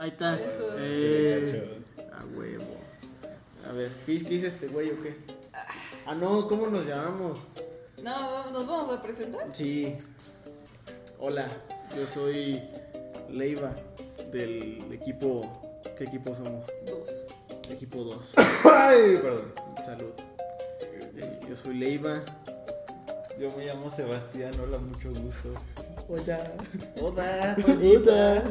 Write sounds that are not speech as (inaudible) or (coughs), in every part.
Ahí está. Eso. Eh, a huevo. A ver, ¿qué, qué hizo este güey o qué? Ah, no, ¿cómo nos llamamos? No, nos vamos a presentar. Sí. Hola, yo soy Leiva del equipo. ¿Qué equipo somos? Dos. Equipo 2. (coughs) Ay, perdón. Salud. Eh, Yo soy Leiva. Yo me llamo Sebastián, hola, mucho gusto. Hola. Hola, (laughs) Hola.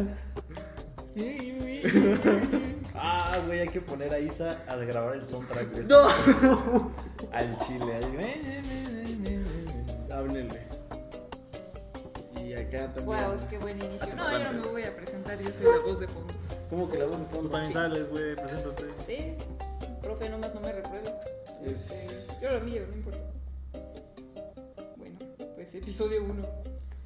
(laughs) Ah, güey, hay que poner a Isa a grabar el soundtrack de este- No. al chile. ahí. Háblenle. Y acá también. Wow, es que buen inicio. No, yo no me voy a presentar, yo soy la voz de fondo. ¿Cómo que la voz de Tú fondo? también sales, güey, preséntate. Sí, profe, nomás no me repruebe. Es- Este, yo lo mío, no importa. Bueno, pues episodio 1.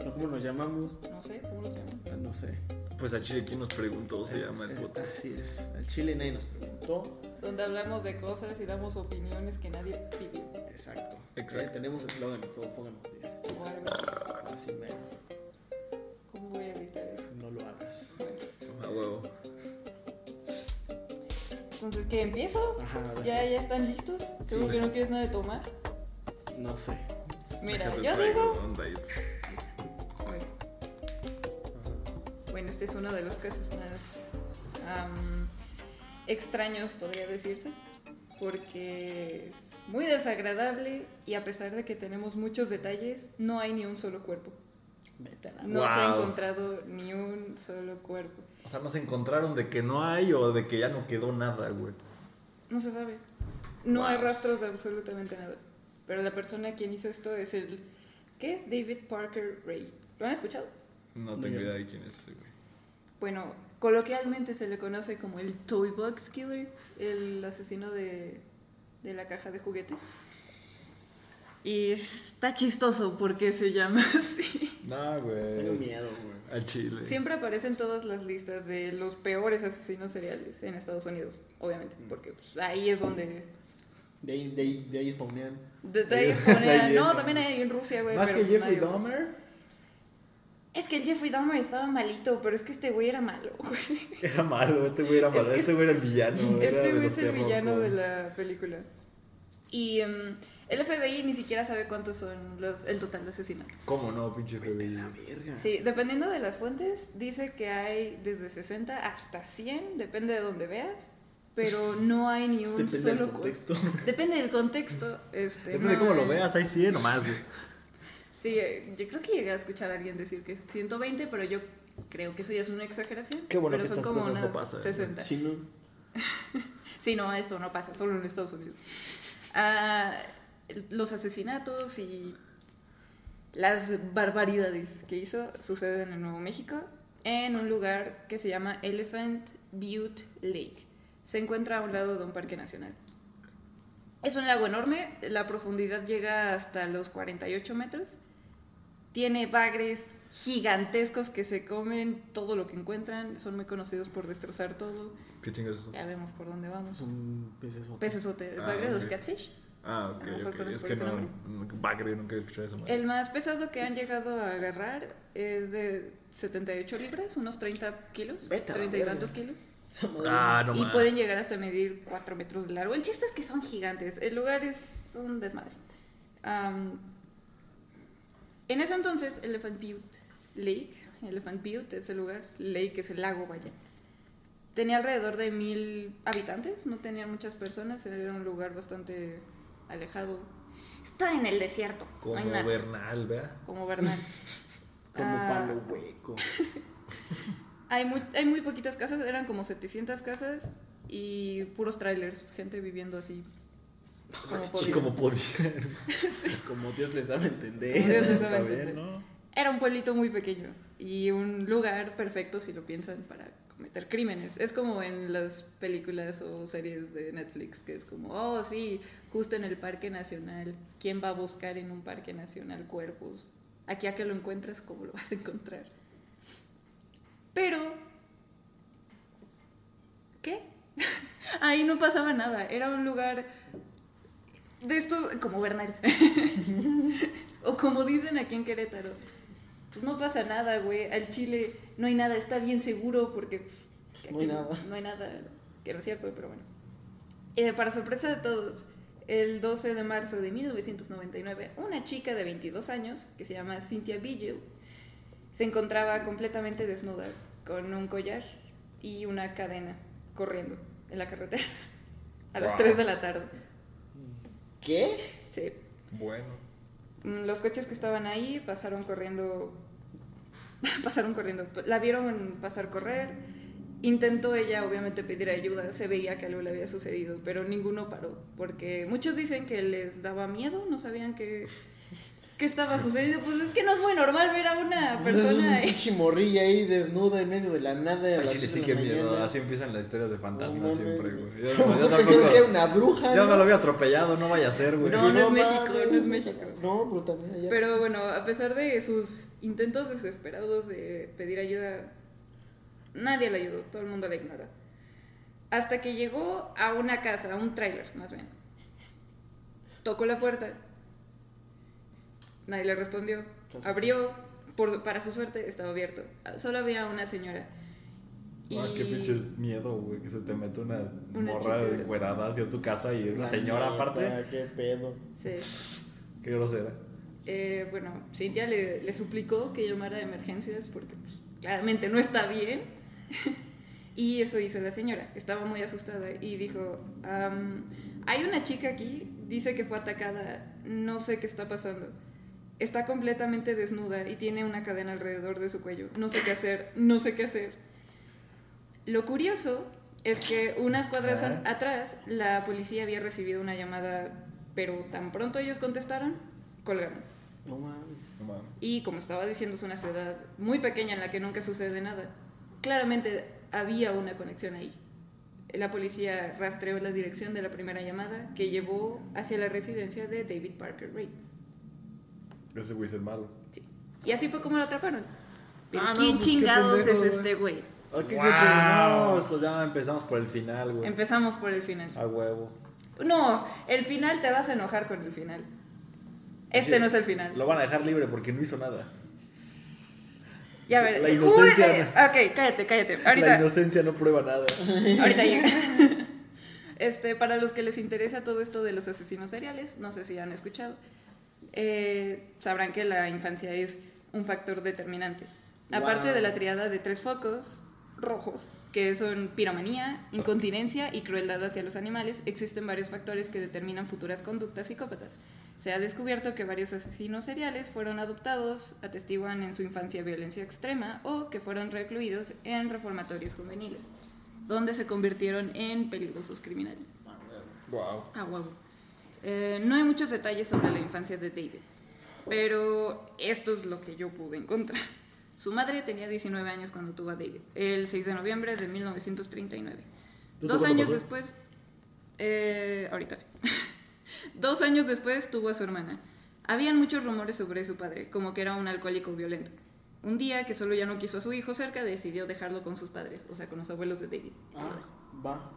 ¿No, ¿Cómo nos llamamos? No sé, ¿cómo lo llaman? Ah, No sé. Pues al chile, ¿quién nos preguntó? Se llama el podcast. Así es. Al chile nadie nos preguntó. Donde hablamos de cosas y damos opiniones que nadie pidió. Exacto. Exacto. Eh, tenemos eslogan y todo, pónganos 10. O algo. Así mero. ¿Cómo voy a evitar eso? No lo hagas. Bueno, A huevo. entonces, ¿qué? ¿Empiezo? Ajá, ¿Ya, sí. ya están listos? ¿Seguro Sí. que no quieres nada de tomar? No sé. Mira, Déjate yo digo... este es uno de los casos más extraños, podría decirse, porque es muy desagradable y a pesar de que tenemos muchos detalles, no hay ni un solo cuerpo. No se ha encontrado ni un solo cuerpo. O sea, nos encontraron de que no hay o de que ya no quedó nada, güey. No se sabe. No hay rastros de absolutamente nada. Pero la persona quien hizo esto es el... ¿Qué? David Parker Ray. ¿Lo han escuchado? No tengo idea de quién es ese, güey. Bueno, coloquialmente se le conoce como el Toy Box Killer, el asesino de, de la caja de juguetes. Y está chistoso porque se llama (laughs) así. No, Tengo güey. miedo, güey. Al chile. Siempre aparecen todas las listas de los peores asesinos seriales en Estados Unidos, obviamente, porque pues, ahí es donde... De ahí, de ahí, de ahí spawnean. De, de (laughs) ahí ahí no, también hay en Rusia, güey. Más pero que Jeffrey nadie- Dahmer. Es que el Jeffrey Dahmer estaba malito, pero es que este güey era malo, güey. Era malo, este güey era malo. Es que- este güey era el villano. Este güey es el villano de la película. Y em, el FBI ni siquiera sabe cuántos son los, el total de asesinatos. ¿Cómo no, pinche FBI? la verga. Sí, dependiendo de las fuentes, dice que hay desde 60 hasta 100, depende de donde veas, pero no hay ni un (laughs) Depende solo del contexto. (laughs) Depende del contexto. Este, Depende de cómo lo veas, hay 100 nomás, güey. Sí, eh, yo creo que llegué a escuchar a alguien decir que 120, pero yo creo que eso ya es una exageración. Qué bueno pero que son estas como cosas no unas pasan, ¿no? 60. Sí, no. (laughs) Sí, no, esto no pasa, solo en Estados Unidos. Ah, los asesinatos y las barbaridades que hizo suceden en Nuevo México, en un lugar que se llama Elephant Butte Lake. Se encuentra a un lado de un parque nacional. Es un lago enorme, la profundidad llega hasta los 48 metros. Tiene bagres gigantescos que se comen todo lo que encuentran, son muy conocidos por destrozar todo. ¿Qué chingas es eso? Ya vemos por dónde vamos. Son peces Peces Ah, bagre de los ok. catfish. Ah, ok, ok. Es que no, Bagre, nunca he escuchado eso. El más pesado que han llegado a agarrar es de 78 libras, unos 30 kilos, Vete a la 30 y tantos kilos. Ah, no y mames. pueden llegar hasta medir 4 metros de largo. El chiste es que son gigantes. El lugar es un desmadre. Am, en ese entonces, Elephant Butte Lake, Elephant Butte es el lugar, Lake es el lago, vaya. Tenía alrededor de mil habitantes, no tenían muchas personas, era un lugar bastante alejado. Está en el desierto, no Como nada. Bernal, ¿verdad? Como Bernal. (laughs) Como Ah. palo hueco. (laughs) Hay muy, hay muy poquitas casas, eran como 700 casas y puros trailers, gente viviendo así. Como Sí, podía. como podía. (laughs) Como Dios les sabe entender. Dios les sabe entender. bien, ¿no? Era un pueblito muy pequeño y un lugar perfecto si lo piensan para cometer crímenes. Es como en las películas o series de Netflix, que es como, oh sí, justo en el Parque Nacional, ¿quién va a buscar en un Parque Nacional cuerpos? Aquí a que lo encuentras, ¿cómo lo vas a encontrar? Pero, ¿qué? (laughs) Ahí no pasaba nada, era un lugar de estos, como Bernal. (laughs) o como dicen aquí en Querétaro, pues no pasa nada, güey. Al Chile no hay nada, está bien seguro porque pues, que No hay nada. No hay nada, que no es cierto, pero bueno. Eh, para sorpresa de todos, el 12 de marzo de 1999, una chica de 22 años, que se llama Cynthia Vigil, se encontraba completamente desnuda, con un collar y una cadena, corriendo en la carretera a las Wow. 3 de la tarde. ¿Qué? Sí. Bueno. Mm, Los coches que estaban ahí pasaron corriendo. (laughs) pasaron corriendo. La vieron pasar correr. Intentó ella, obviamente, pedir ayuda. Se veía que algo le había sucedido, pero ninguno paró. Porque muchos dicen que les daba miedo, no sabían qué, qué estaba sucediendo. Pues es que no es muy normal ver a una Pues es un persona ahí. desnuda en medio de la nada a las chile sí miedo. Así empiezan las historias de fantasmas No siempre, güey. (laughs) Yo, tampoco. que una bruja. Yo ¿no? me lo había atropellado, no vaya a ser, güey. No, no es. México, no es México. No, pero también allá. Pero bueno, a pesar de sus intentos desesperados de pedir ayuda, nadie la ayudó, todo el mundo la ignora. Hasta que llegó a una casa, a un tráiler más bien. Tocó la puerta. Nadie le respondió. Abrió, por, para su suerte estaba abierto. Solo había una señora. No, es que pinche miedo, güey, que se te mete una, Una morra chica. güerada hacia tu casa y una La señora neta, aparte. Qué pedo. Sí. Qué grosera. Eh, bueno, Cintia le, le suplicó que llamara a emergencias porque pues, claramente no está bien. (laughs) y eso hizo la señora. Estaba muy asustada y dijo, "Am, hay una chica aquí, dice que fue atacada, no sé qué está pasando. Está completamente desnuda y tiene una cadena alrededor de su cuello. No sé qué hacer, no sé qué hacer. Lo curioso es que unas cuadras Ajá. a- atrás la policía había recibido una llamada, pero tan pronto ellos contestaron, colgaron. No mames. No mames. Y como estaba diciendo, es una ciudad muy pequeña en la que nunca sucede nada. Claramente había una conexión ahí. La policía rastreó la dirección de la primera llamada que llevó hacia la residencia de David Parker Ray. Ese güey es el malo. Sí. Y así fue como lo atraparon. Pero Ah, no, ¿quién pues, qué chingados pendejo, es este güey? Ok, qué Wow. No, eso ya empezamos por el final, güey. Empezamos por el final. A huevo. No, el final te vas a enojar con el final. Este Sí, no es el final. Lo van a dejar libre porque no hizo nada. Ya ver. La inocencia Uy, eh, ok, cállate, cállate. Ahorita. La inocencia no prueba nada. (laughs) Ahorita llega. (laughs) Este, para los que les interesa todo esto de los asesinos seriales, no sé si han escuchado, eh, sabrán que la infancia es un factor determinante. Aparte Wow. de la triada de tres focos rojos, que son piromanía, incontinencia y crueldad hacia los animales, existen varios factores que determinan futuras conductas psicópatas. Se ha descubierto que varios asesinos seriales fueron adoptados, atestiguan en su infancia violencia extrema o que fueron recluidos en reformatorios juveniles, donde se convirtieron en peligrosos criminales. Wow. Ah, huevo. Eh, no hay muchos detalles sobre la infancia de David, pero esto es lo que yo pude encontrar. Su madre tenía 19 años cuando tuvo a David, el 6 de noviembre de 1939. ¿Esto Dos años pasó? después, eh, ahorita. (laughs) Dos años después tuvo a su hermana. Habían muchos rumores sobre su padre, como que era un alcohólico violento. Un día que solo ya no quiso a su hijo cerca, decidió dejarlo con sus padres, o sea, con los abuelos de David. Ah, va.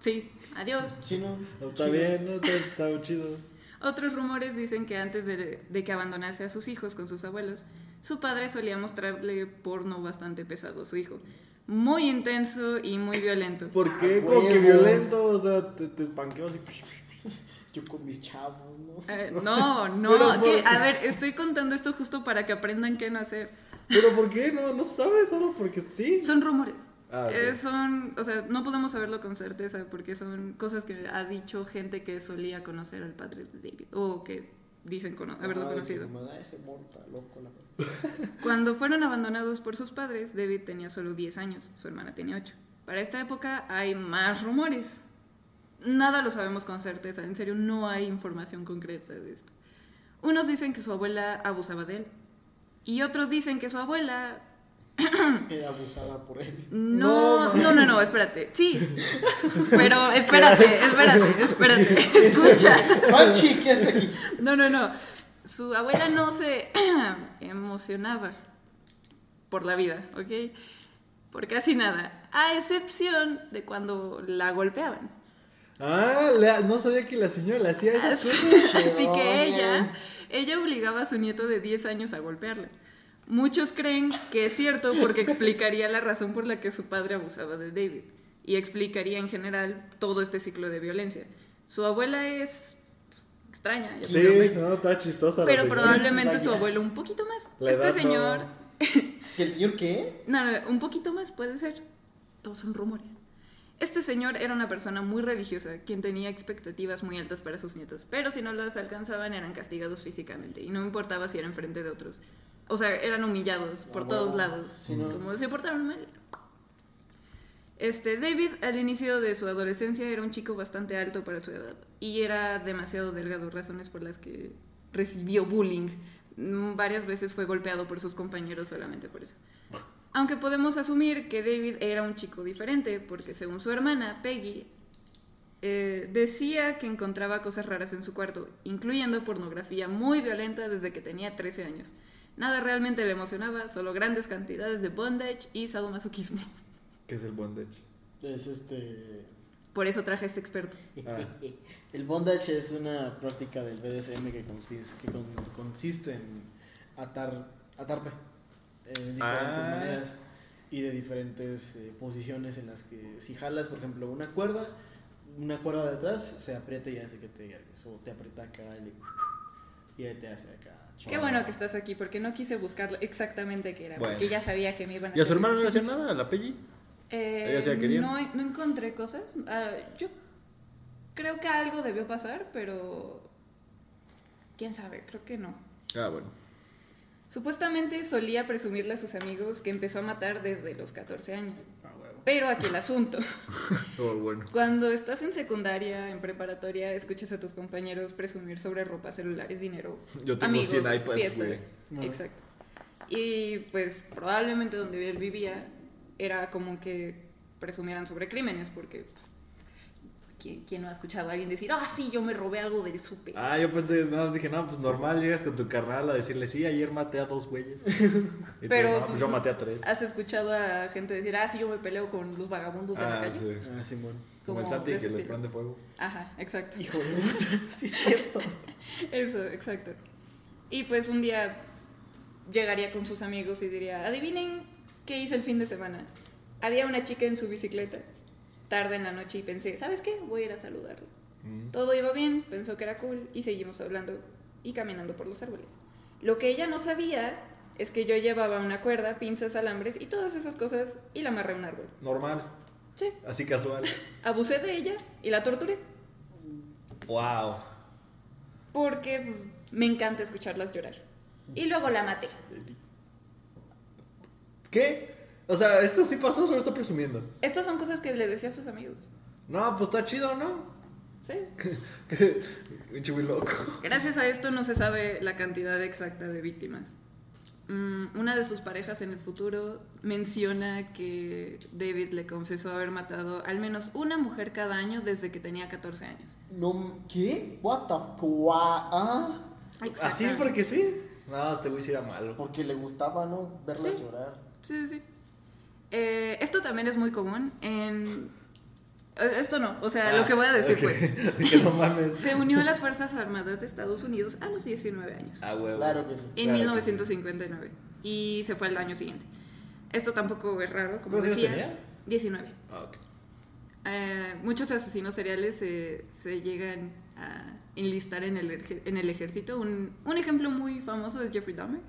Sí, adiós. Sí, no. Está bien, ¿no? Está, está chido. Otros rumores dicen que antes de, de que abandonase a sus hijos con sus abuelos, su padre solía mostrarle porno bastante pesado a su hijo. Muy intenso y muy violento. ¿Por qué? Ah, Como que violento, o sea, te, te espanqueó así. (laughs) Yo con mis chavos, ¿no? Eh, no, no, a ver, estoy contando esto justo para que aprendan qué no hacer. ¿Pero por qué? No, no sabes, solo porque sí. Son rumores. Ah. Eh, son, o sea, no podemos saberlo con certeza porque son cosas que ha dicho gente que solía conocer al padre de David o que dicen cono- haberlo Ay, conocido. que me da ese morro está loco, la verdad. (laughs) Cuando fueron abandonados por sus padres, David tenía solo 10 años, su hermana tenía 8. Para esta época hay más rumores. Nada lo sabemos con certeza, en serio no hay información concreta de esto. Unos dicen que su abuela abusaba de él y otros dicen que su abuela Era abusada por él. no, no, no, no, espérate. Sí. (laughs) Pero espérate, espérate, espérate. (laughs) Escucha. Panchi, ¿qué hace aquí? No, no, no. Su abuela no se (clears throat) emocionaba por la vida, ¿ok? Por casi nada. A excepción de cuando la golpeaban. Ah, la- no sabía que la señora hacía esas cosas. (laughs) Así que ella, ella obligaba a su nieto de 10 años a golpearla. Muchos creen que es cierto porque explicaría la razón por la que su padre abusaba de David y explicaría en general todo este ciclo de violencia. Su abuela es pues, extraña, ya Sí, no, está chistosa. pero probablemente su abuelo un poquito más. La este señor, (laughs) ¿Que el señor qué? no, no, un poquito más puede ser. Todos son rumores. Este señor era una persona muy religiosa, quien tenía expectativas muy altas para sus nietos, pero si no las alcanzaban eran castigados físicamente y no importaba si eran frente de otros. O sea, eran humillados por todos lados, Sí, ¿no? como se portaron mal. Este, David al inicio de su adolescencia era un chico bastante alto para su edad y era demasiado delgado, razones por las que recibió bullying. Mm, Varias veces fue golpeado por sus compañeros solamente por eso. Aunque podemos asumir que David era un chico diferente, porque según su hermana, Peggy, eh, decía que encontraba cosas raras en su cuarto, incluyendo pornografía muy violenta desde que tenía 13 años. Nada realmente le emocionaba, solo grandes cantidades de bondage y sadomasoquismo. (laughs) ¿Qué es el bondage? Es este. Por eso traje a este experto. Ah. (laughs) El bondage es una práctica del BDSM que consiste, que con- consiste en atar, atarte eh, de diferentes Ah. maneras y de diferentes eh, posiciones en las que si jalas, por ejemplo, una cuerda, una cuerda de atrás se aprieta y hace que te ergues o te aprieta acá y, y te hace acá. Qué bueno que estás aquí, porque no quise buscar exactamente qué era, Bueno. porque ya sabía que me iban a... ¿Y a su hermano no le hacía nada? ¿A la Peggy? Eh, Ella no, no encontré cosas. Ah, yo creo que algo debió pasar, pero... ¿Quién sabe? Creo que no. Ah, bueno. Supuestamente solía presumirle a sus amigos que empezó a matar desde los 14 años. Pero aquí el asunto. (laughs) Oh, bueno. Cuando estás en secundaria, en preparatoria, escuchas a tus compañeros presumir sobre ropa, celulares, dinero, Yo tengo amigos, 100 iPads, fiestas. Exacto. Y pues probablemente donde él vivía era como que presumieran sobre crímenes, porque pues, ¿quién, quién no ha escuchado a alguien decir, ah, sí, yo me robé algo del súper? Ah, yo pensé, nada más dije, no, pues normal, llegas con tu carnal a decirle, sí, ayer maté a dos güeyes. Y tú, (laughs) Pero, no, pues yo no- maté a tres. ¿Has escuchado a gente decir, ah, sí, yo me peleo con los vagabundos de la Ah, calle? sí. Ah, Simón. Como el Santi que le prende fuego. Ajá, exacto. Hijo de puta, (laughs) sí es cierto. (laughs) Eso, exacto. Y pues un día llegaría con sus amigos y diría, adivinen qué hice el fin de semana. Había una chica en su bicicleta, tarde en la noche, y pensé, ¿sabes qué? Voy a ir a saludarla. Mm. Todo iba bien, pensó que era cool, y seguimos hablando y caminando por los árboles. Lo que ella no sabía es que yo llevaba una cuerda, pinzas, alambres y todas esas cosas, y la amarré a un árbol. Normal, Sí, así casual. abusé de ella y la torturé, Wow. porque pues, me encanta escucharlas llorar. Y luego la maté. ¿Qué? O sea, ¿esto sí pasó o solo está presumiendo? Estas son cosas que le decía a sus amigos. No, pues está chido, ¿no? Sí. (laughs) Pinche muy loco. Gracias a esto no se sabe la cantidad exacta de víctimas. Mm, una de sus parejas en el futuro menciona que David le confesó haber matado al menos una mujer cada año desde que tenía 14 años. No, ¿Qué? What the Ah, ¿Así porque sí? No, este güey sí era malo. porque le gustaba, ¿no? Verlas Sí. llorar. Sí, sí, sí. Eh, esto también es muy común en... Esto no, o sea, lo que voy a decir ok. pues. (laughs) que no mames. Se unió a las Fuerzas Armadas de Estados Unidos a los 19 años. Ah, huevo. Claro que sí. En Claro que 1959. Y se fue al año siguiente. Esto tampoco es raro, como ¿Cuántos años decía. tenía? 19. Ah, ok. Eh, muchos asesinos seriales se, se llegan a enlistar en el, en el ejército. Un, un ejemplo muy famoso es Jeffrey Dahmer.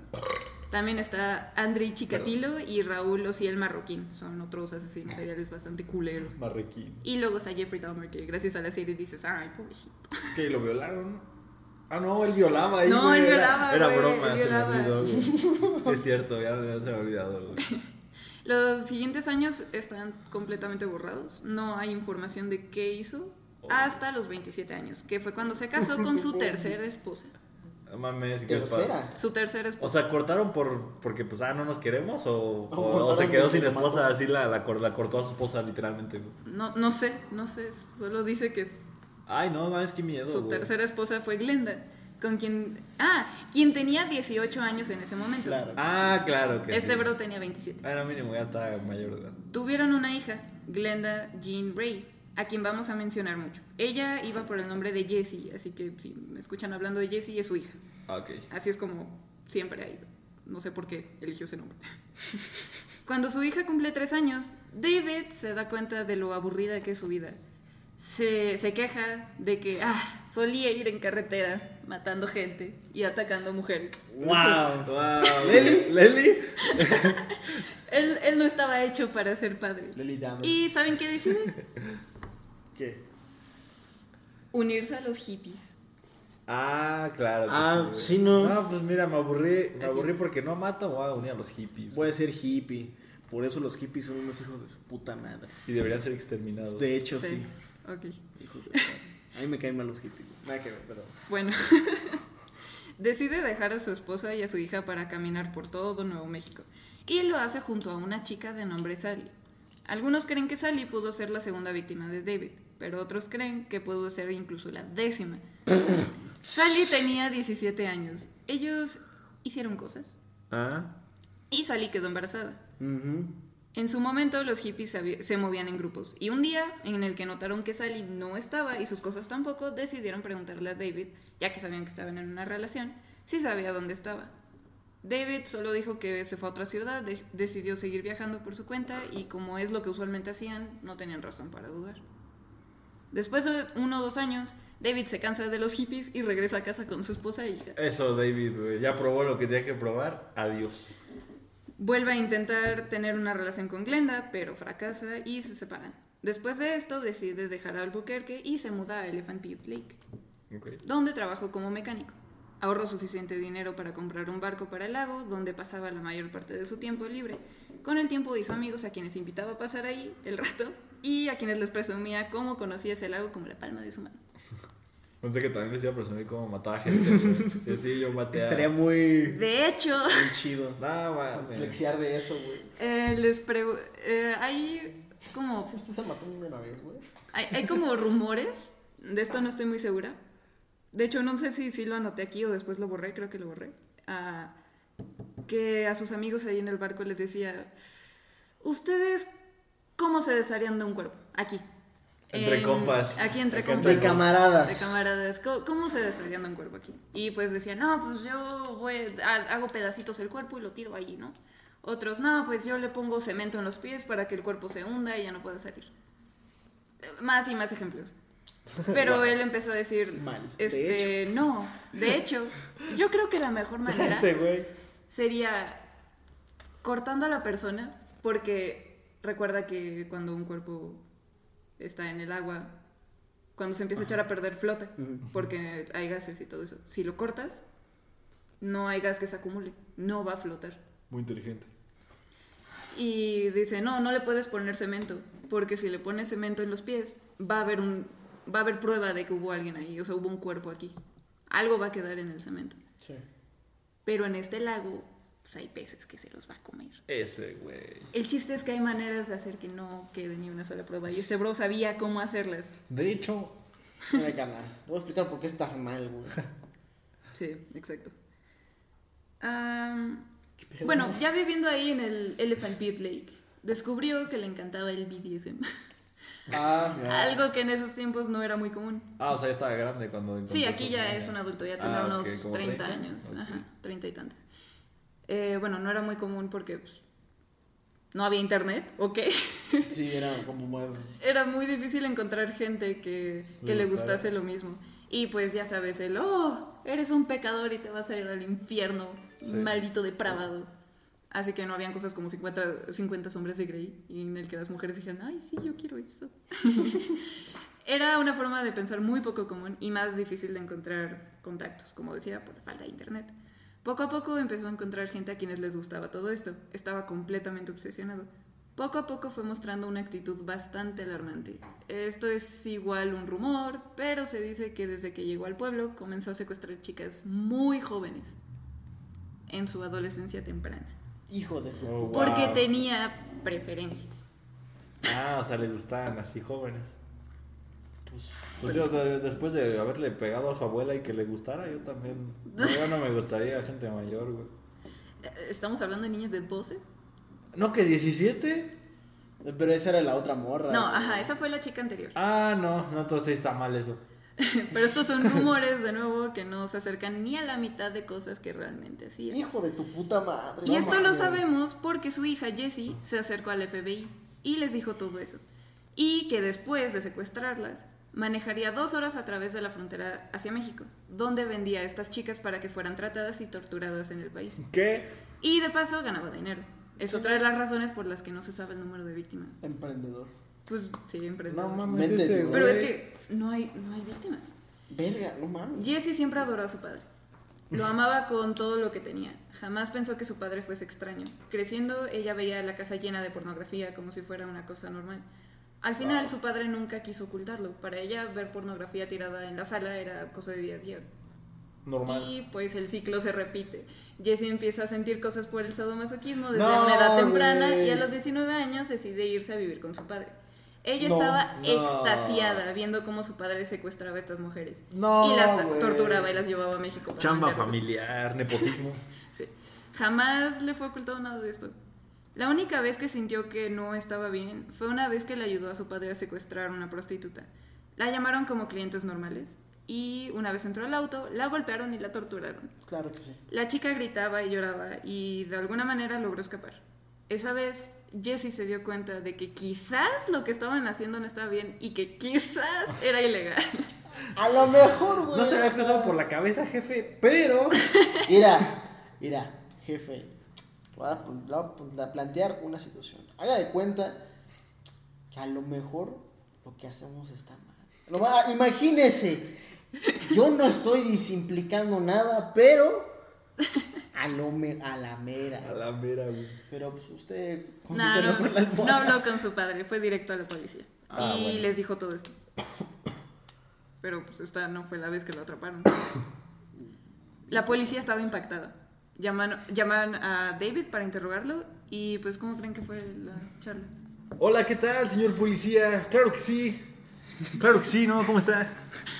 También está Andrei Chikatilo y Raúl Ociel Marroquín. Son otros asesinos seriales bastante culeros. Marrequín. Y luego está Jeffrey Dahmer, que gracias a la serie dices, ay, pobrecito. Que lo violaron. Ah, no, él violaba ahí. No, güey, él violaba, Era güey, broma, se me olvidó, güey. (laughs) Sí, es cierto, ya, ya se me ha olvidado, güey. (laughs) Los siguientes años están completamente borrados. No hay información de qué hizo Oh. hasta los 27 años, que fue cuando se casó con su (laughs) tercera esposa. No mames. Tercera. Su tercera O esposa. sea, ¿cortaron por porque pues ah no nos queremos o, o- o cortaron se quedó sin esposa mató. así la, la, la cortó a su esposa literalmente? No, no sé, no sé. Solo dice que Ay, no, mames, qué miedo. su güey. tercera esposa fue Glenda, con quien... Ah, quien tenía 18 años en ese momento. Claro. Ah, claro que Este sí. bro tenía 27. Ah, no, mínimo, ya está mayor de edad. Tuvieron una hija, Glenda Jean Ray, a quien vamos a mencionar mucho. Ella iba por el nombre de Jessie, así que si me escuchan hablando de Jessie, es su hija. Ah, ok. Así es como siempre ha ido. no sé por qué eligió ese nombre. (laughs) Cuando su hija cumple tres años, David se da cuenta de lo aburrida que es su vida. Se, se queja de que ah, solía ir en carretera matando gente y atacando mujeres. ¡Wow! Wow. ¿Leli? ¿Leli? (laughs) Él, él no estaba hecho para ser padre. Lily Dahmer. ¿Y saben qué decide? (laughs) ¿Qué? Unirse a los hippies. Ah, claro. que Ah, sí, no. No, pues mira, me aburrí, me Así aburrí es. porque no mato, voy a unir a los hippies. Voy a ser hippie. Por eso los hippies son unos hijos de su puta madre. Y deberían ser exterminados. De hecho, sí. Ok. Hijos de puta. A mí me caen mal los hippies. Nada que ver, pero. Bueno. (laughs) Decide dejar a su esposa y a su hija para caminar por todo Nuevo México. Y lo hace junto a una chica de nombre Sally. Algunos creen que Sally pudo ser la segunda víctima de David, pero otros creen que pudo ser incluso la décima. (laughs) Sally tenía 17 años. Ellos hicieron cosas. Ah. Y Sally quedó embarazada. En su momento los hippies se, movían en grupos y un día en el que notaron que Sally no estaba y sus cosas tampoco, decidieron preguntarle a David, ya que sabían que estaban en una relación, si sabía dónde estaba. David solo dijo que se fue a otra ciudad, de- decidió seguir viajando por su cuenta y como es lo que usualmente hacían, no tenían razón para dudar. Después de uno o dos años, David se cansa de los hippies y regresa a casa con su esposa e hija. Eso, David, güey. Ya probó lo que tenía que probar. Adiós. Vuelve a intentar tener una relación con Glenda, pero fracasa y se separan. Después de esto decide dejar a Albuquerque y se muda a Elephant Butte Lake, donde trabajó como mecánico. Ahorró suficiente dinero para comprar un barco para el lago, donde pasaba la mayor parte de su tiempo libre. Con el tiempo hizo amigos a quienes invitaba a pasar ahí el rato y a quienes les presumía cómo conocía ese lago como la palma de su mano. (laughs) Pensé que también les iba a presumir cómo mataba gente. sí, sí, yo maté a... Estaría muy, De hecho, muy chido. (laughs) No, mames. Flexiar de eso, güey. eh, les pregu- eh, hay como Usted se mató una vez, güey. Hay, hay como (laughs) rumores, de esto no estoy muy segura. De hecho, no sé si, si lo anoté aquí o después lo borré, creo que lo borré. Ah, que a sus amigos ahí en el barco les decía, ¿ustedes cómo se desharían de un cuerpo? Aquí. Entre En- compas. Aquí entre compas. De camaradas. De camaradas. ¿Cómo, cómo se desharían de un cuerpo aquí? Y pues decían, no, pues yo voy, ha- hago pedacitos el cuerpo y lo tiro ahí, ¿no? Otros, no, pues yo le pongo cemento en los pies para que el cuerpo se hunda y ya no pueda salir. Más y más ejemplos. Pero Wow. él empezó a decir, Mal, de este, no, de hecho, yo creo que la mejor (laughs) manera Este sería cortando a la persona, porque recuerda que cuando un cuerpo está en el agua, cuando se empieza a echar a perder flota, porque hay gases y todo eso. Si lo cortas, no hay gas que se acumule, no va a flotar. Muy inteligente. Y dice, no, no le puedes poner cemento, porque si le pones cemento en los pies, va a haber un va a haber prueba de que hubo alguien ahí, o sea, hubo un cuerpo aquí. Algo va a quedar en el cemento. Sí. Pero en este lago, pues hay peces que se los va a comer. Ese güey. El chiste es que hay maneras de hacer que no quede ni una sola prueba. Y este bro sabía cómo hacerlas. De hecho, Mira, carnal. Te voy a explicar por qué estás mal, güey. (laughs) Sí, exacto. Am, ¿Qué pedo? bueno, ya viviendo ahí en el Elephant Butte Lake, descubrió que le encantaba el BDSM. Ah, (laughs) Algo que en esos tiempos no era muy común. ah, o sea, ya estaba grande cuando Sí, aquí ya es un adulto, ya tendrá Ah, ok, unos como 30, 30, años. ok. Ajá, 30 y tantos. Eh, bueno, no era muy común porque pues, no había internet, ¿ok? (laughs) sí, era como más. era muy difícil encontrar gente que, que Le gustase lo mismo. Y pues ya sabes, el, oh, eres un pecador y te vas a ir al infierno, Sí. maldito depravado. Así que no habían cosas como 50, 50 sombras de Grey y en el que las mujeres dijeron, ay, sí, yo quiero eso. (laughs) Era una forma de pensar muy poco común y más difícil de encontrar contactos, como decía, por la falta de internet. Poco a poco empezó a encontrar gente a quienes les gustaba todo esto. Estaba completamente obsesionado. Poco a poco fue mostrando una actitud bastante alarmante. Esto es igual un rumor, pero se dice que desde que llegó al pueblo comenzó a secuestrar chicas muy jóvenes en su adolescencia temprana, Hijo de tu. Oh, wow. porque tenía preferencias. Ah, o sea, le gustaban así jóvenes. Pues, Pues yo, de- después de haberle pegado a su abuela y que le gustara, yo también. (laughs) Yo no me gustaría gente mayor, güey. Eh, ¿Estamos hablando de niñas de 12? ¿No que 17? pero esa era la otra morra. No, güey. ajá, esa fue la chica anterior. Ah, no, no, entonces está mal eso. (laughs) Pero estos son rumores, de nuevo, que no se acercan ni a la mitad de cosas que realmente hacía. Hijo de tu puta madre. Y no esto lo sabemos porque su hija Jessie se acercó al FBI y les dijo todo eso. Y que después de secuestrarlas, manejaría dos horas a través de la frontera hacia México, donde vendía a estas chicas para que fueran tratadas y torturadas en el país. ¿Qué? Y de paso ganaba dinero. Es otra de las razones por las que no se sabe el número de víctimas. Emprendedor. Pues sí, emprendedor. No mames, ese, güey. Pero es que no hay, no hay víctimas. Verga, no mames. Jessie siempre adoró a su padre. Lo amaba con todo lo que tenía. Jamás pensó que su padre fuese extraño. Creciendo, ella veía la casa llena de pornografía como si fuera una cosa normal. Al final, su padre nunca quiso ocultarlo. Para ella, ver pornografía tirada en la sala era cosa de día a día. Normal. Y pues el ciclo se repite. Jessie empieza a sentir cosas por el sadomasoquismo desde No, una edad temprana güey. y a los 19 años decide irse a vivir con su padre. Ella No, estaba no. extasiada viendo cómo su padre secuestraba a estas mujeres. No, y las güey. torturaba y las llevaba a México. para Chamba familiar, nepotismo. (laughs) Sí. Jamás le fue ocultado nada de esto. La única vez que sintió que no estaba bien fue una vez que le ayudó a su padre a secuestrar a una prostituta. La llamaron como clientes normales y una vez entró al auto, la golpearon y la torturaron. Claro que sí. La chica gritaba y lloraba y de alguna manera logró escapar. Esa vez Jessie se dio cuenta de que quizás lo que estaban haciendo no estaba bien y que quizás (laughs) era ilegal. A lo mejor, güey. No se me ha pasado por la cabeza, jefe, pero. (laughs) Mira, mira, jefe. Voy a, plantear una situación. Haga de cuenta que a lo mejor lo que hacemos está mal. Imagínese, yo no estoy disimplicando nada, pero a, lo me- a la mera. A la mera, güey. Pero pues usted No, con la no habló con su padre, fue directo a la policía. Ah, y bueno. les dijo todo esto. Pero pues esta no fue la vez que lo atraparon. La policía estaba impactada. Llaman, llaman a David para interrogarlo y pues ¿cómo creen que fue la charla? Hola, ¿qué tal, señor policía? Claro que sí. Claro que sí, ¿no? ¿Cómo está?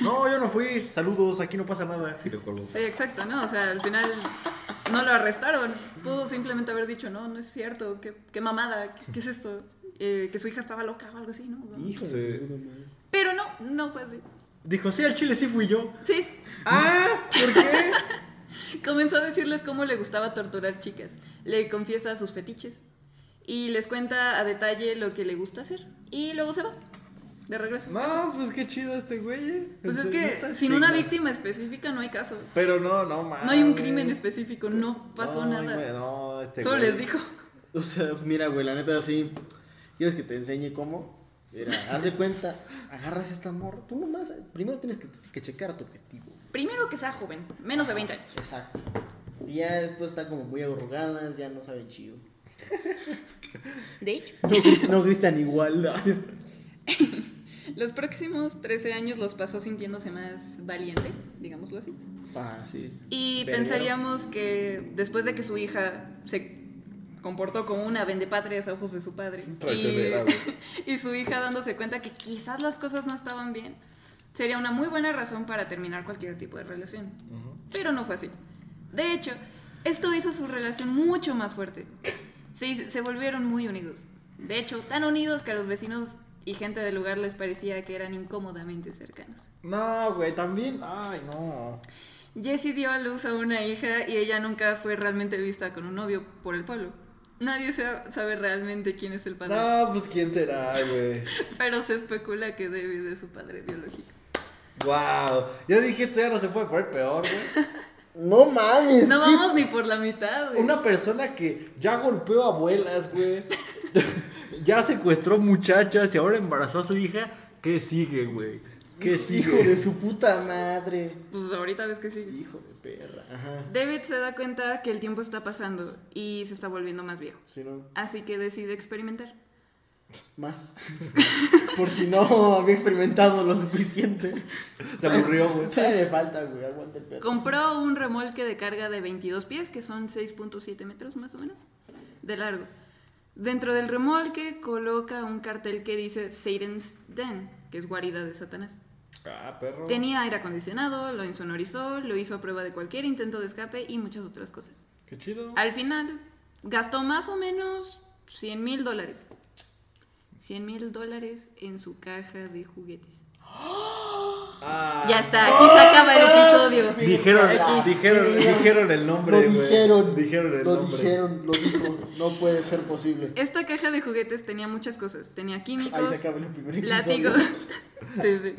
No, yo no fui. Saludos, aquí no pasa nada. Sí, exacto, ¿no? O sea, al final no lo arrestaron. Pudo simplemente haber dicho, no, no es cierto, qué, qué mamada, qué, qué es esto. Eh, que su hija estaba loca o algo así, ¿no? Madre. Pero no, no fue así. Dijo, sí, al chile sí fui yo. Sí, Ah, ¿por qué? (laughs) Comenzó a decirles cómo le gustaba torturar chicas. Le confiesa sus fetiches y les cuenta a detalle lo que le gusta hacer. Y luego se va. De regreso. No, pues qué chido este güey. ¿eh? pues ¿En es que sin una víctima específica no hay caso. Pero no, no mames. No hay un crimen específico, no pasó No, nada. güey, No, este Solo güey. les dijo. O sea, mira, güey, la neta así. ¿Quieres que te enseñe cómo? Mira, haz de cuenta, agarras esta morra. Tú nomás, primero tienes que, que checar tu objetivo. Primero que sea joven, menos de 20 años. Exacto. Y ya después están como muy arrugadas, ya no saben chido. (laughs) De hecho, No, gri- no gritan igual. (laughs) los próximos 13 años los pasó sintiéndose más valiente, digámoslo así. Ah, sí. Y pensaríamos que después de que su hija se comportó como una vendepatrias a ojos de su padre (laughs) y su hija dándose cuenta que quizás las cosas no estaban bien, sería una muy buena razón para terminar cualquier tipo de relación. Pero no fue así. De hecho, esto hizo su relación mucho más fuerte. Se, se volvieron muy unidos. De hecho, tan unidos que a los vecinos y gente del lugar les parecía que eran incómodamente cercanos. No, güey, también. Ay, no. Jessie dio a luz a una hija y ella nunca fue realmente vista con un novio por el pueblo. Nadie sa- sabe realmente quién es el padre, No, pues quién será, güey. (laughs) pero se especula que David es su padre biológico. Wow. Yo dije, esto ya no se puede poner peor, güey. (laughs) No mames. No ¿qué- vamos ni por la mitad, güey. Una persona que ya golpeó abuelas, güey. (laughs) ya secuestró muchachas y ahora embarazó a su hija. ¿Qué sigue, güey? ¿Qué sigue? Hijo de su puta madre. Pues ahorita ves que sí. Hijo de perra. Ajá. David se da cuenta que el tiempo está pasando y se está volviendo más viejo. Si no, Así que decide experimentar. Más. (laughs) Por si no había experimentado lo suficiente. Se aburrió, güey. Me falta, güey. Aguanta el perro. Compró un remolque de carga de 22 pies, que son 6.7 metros más o menos, de largo. Dentro del remolque coloca un cartel que dice Satan's Den, que es guarida de Satanás. Ah, perro. Tenía aire acondicionado, lo insonorizó, lo hizo a prueba de cualquier intento de escape y muchas otras cosas. Qué chido. Al final, gastó más o menos 100 mil dólares. 100 mil dólares en su caja de juguetes. Ah, Ya está, aquí se acaba el episodio. Dijeron, Aquí. dijeron, dijeron el nombre, Lo dijeron. Dijeron el Lo nombre. dijeron, lo dijo. No puede ser posible. Esta caja de juguetes tenía muchas cosas. Tenía Ahí químicos, se acaba el primer episodio. látigos, (laughs) sí, sí.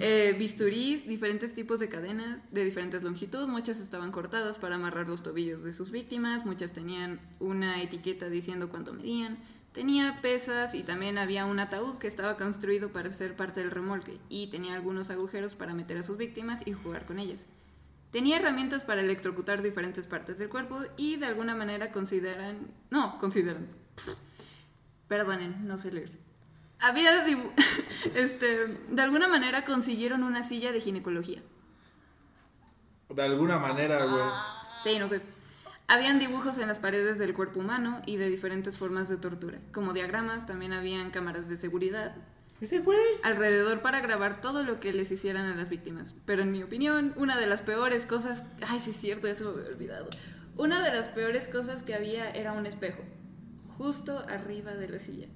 Eh, bisturís, diferentes tipos de cadenas de diferentes longitudes. Muchas estaban cortadas para amarrar los tobillos de sus víctimas. Muchas tenían una etiqueta diciendo cuánto medían. Tenía pesas y también había un ataúd que estaba construido para ser parte del remolque y tenía algunos agujeros para meter a sus víctimas y jugar con ellas. Tenía herramientas para electrocutar diferentes partes del cuerpo y de alguna manera consideran... No, consideran. Perdonen, no sé leer. Había... (laughs) este, de alguna manera consiguieron una silla de ginecología. De alguna manera, güey. Sí, no sé. Habían dibujos en las paredes del cuerpo humano y de diferentes formas de tortura. Como diagramas, también habían cámaras de seguridad Ese güey. alrededor para grabar todo lo que les hicieran a las víctimas. Pero en mi opinión, una de las peores cosas... Ay, sí es cierto, eso me había olvidado. Una de las peores cosas que había era un espejo, justo arriba de la silla.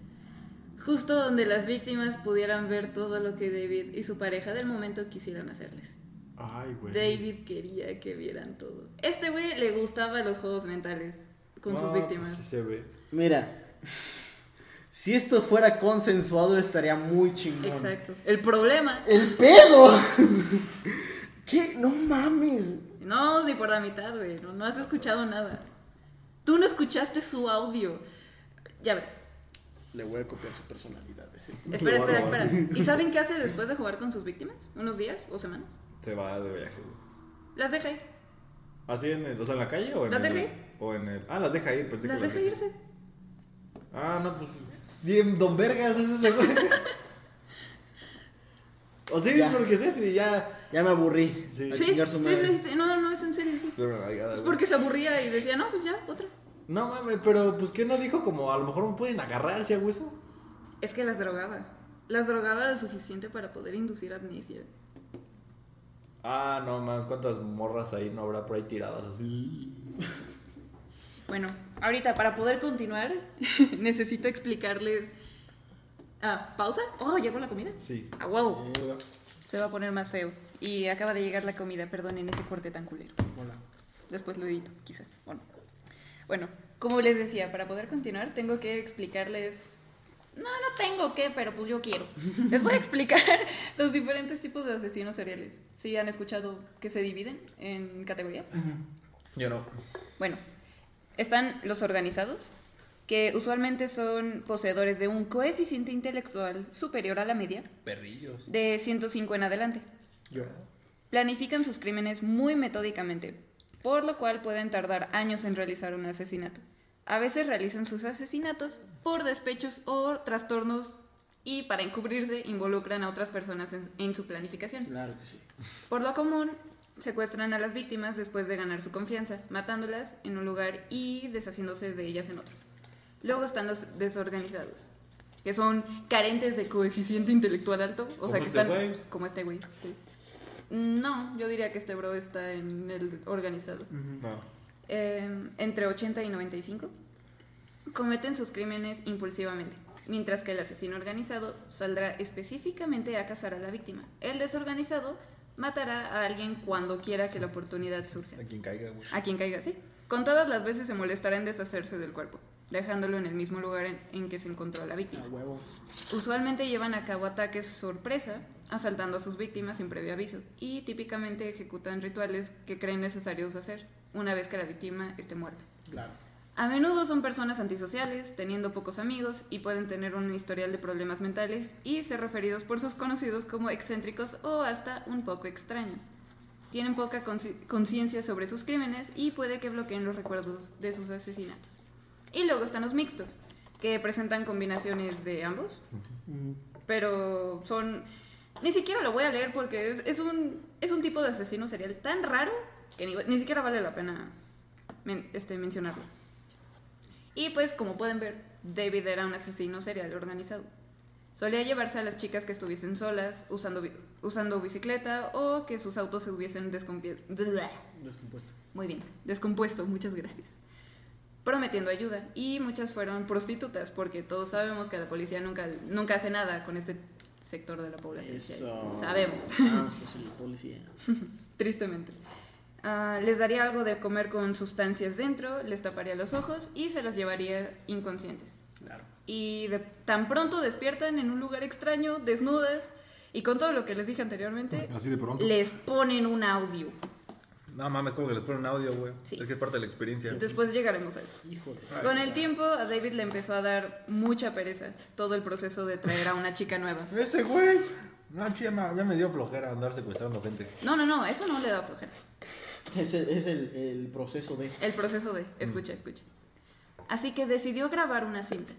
Justo donde las víctimas pudieran ver todo lo que David y su pareja del momento quisieran hacerles. Ay, güey. David quería que vieran todo. Este güey le gustaba los juegos mentales con No, sus pues víctimas. sí se ve. Mira. Si esto fuera consensuado estaría muy chingón. Exacto. El problema, ¡El pedo! ¿Qué? No mames. no, ni por la mitad, güey. No, no has escuchado nada. Tú no escuchaste su audio. Ya ves. Le voy a copiar su personalidad. ese. Espera, espera, espera. ¿Y saben qué hace después de jugar con sus víctimas? ¿Unos días o semanas? Se va de viaje. Las deja ir. ¿Así en el, o sea, en la calle o en ¿Las el. deja ir? O en el. Ah, las deja ir, pensé Las que deja irse. Ah, no, pues. Bien, don Vergas es güey. (laughs) o sí, Ya. porque sí, sí, ya. Ya me aburrí. Sí. Sí, su sí, madre. sí, sí. No, no, es en serio, sí. Pero Es porque se aburría y decía, no, pues ya, otra. No mames, pero pues ¿qué no dijo? Como a lo mejor me pueden agarrar si hago eso. Es que las drogaba. Las drogaba lo suficiente para poder inducir amnesia. Ah, no mames, cuántas morras ahí no habrá por ahí tiradas así. Bueno, ahorita para poder continuar, (laughs) necesito explicarles. Ah, ¿pausa? Oh, llegó la comida. Sí. Ah, wow. Eh, Se va a poner más feo. Y acaba de llegar la comida, perdonen ese corte tan culero. hola. Después lo edito, quizás. Bueno. bueno, como les decía, para poder continuar tengo que explicarles... No, no tengo que, pero pues yo quiero. Les voy a explicar (laughs) los diferentes tipos de asesinos seriales. ¿Sí han escuchado que se dividen en categorías? Yo no. Bueno, están los organizados, que usualmente son poseedores de un coeficiente intelectual superior a la media, Perrillos. de 105 en adelante. Yo. Planifican sus crímenes muy metódicamente, por lo cual pueden tardar años en realizar un asesinato. A veces realizan sus asesinatos por despechos o trastornos y para encubrirse involucran a otras personas en, en su planificación. Claro que sí. Por lo común, secuestran a las víctimas después de ganar su confianza, matándolas en un lugar y deshaciéndose de ellas en otro. Luego están los desorganizados, que son carentes de coeficiente intelectual alto, o Como sea que este están güey. como este güey. sí. No, yo diría que este bro está en el organizado. No. Eh, entre 80 y 95 cometen sus crímenes impulsivamente, mientras que el asesino organizado saldrá específicamente a cazar a la víctima. El desorganizado matará a alguien cuando quiera que la oportunidad surja. A quien caiga, güey. A quien caiga, sí. Con todas las veces se molestará en deshacerse del cuerpo, dejándolo en el mismo lugar en, en que se encontró la víctima. A huevo. Usualmente llevan a cabo ataques sorpresa, asaltando a sus víctimas sin previo aviso, y típicamente ejecutan rituales que creen necesarios hacer una vez que la víctima esté muerta. Claro. A menudo son personas antisociales, teniendo pocos amigos y pueden tener un historial de problemas mentales y ser referidos por sus conocidos como excéntricos o hasta un poco extraños. Tienen poca conciencia sobre sus crímenes y puede que bloqueen los recuerdos de sus asesinatos. Y luego están los mixtos, que presentan combinaciones de ambos, pero son... Ni siquiera lo voy a leer porque es, es un, es un tipo de asesino serial tan raro que ni, ni siquiera vale la pena men- este, mencionarlo. Y pues, como pueden ver, David era un asesino serial organizado. Solía llevarse a las chicas que estuviesen solas, usando, usando bicicleta o que sus autos se hubiesen descompuesto. Muy bien, descompuesto, muchas gracias. Prometiendo ayuda. Y muchas fueron prostitutas, porque todos sabemos que la policía nunca, nunca hace nada con este sector de la población. Eso. Sabemos, Vamos, pues el policía. (laughs) tristemente. Ah, les daría algo de comer con sustancias dentro, les taparía los ojos y se las llevaría inconscientes. Claro. Y de- tan pronto despiertan en un lugar extraño, desnudas, y con todo lo que les dije anteriormente, (laughs) Así de pronto. les ponen un audio. No mames, como que les ponen audio, güey. Sí. Es que es parte de la experiencia. Después llegaremos a eso. Híjole. Con el tiempo, a David le empezó a dar mucha pereza todo el proceso de traer a una chica nueva. (laughs) Ese güey. No, ma- ya me dio flojera andar secuestrando gente. No, no, no, eso no le da flojera. (laughs) Es el, es el, el proceso de. El proceso de, escucha, escucha. Así que decidió grabar una cinta.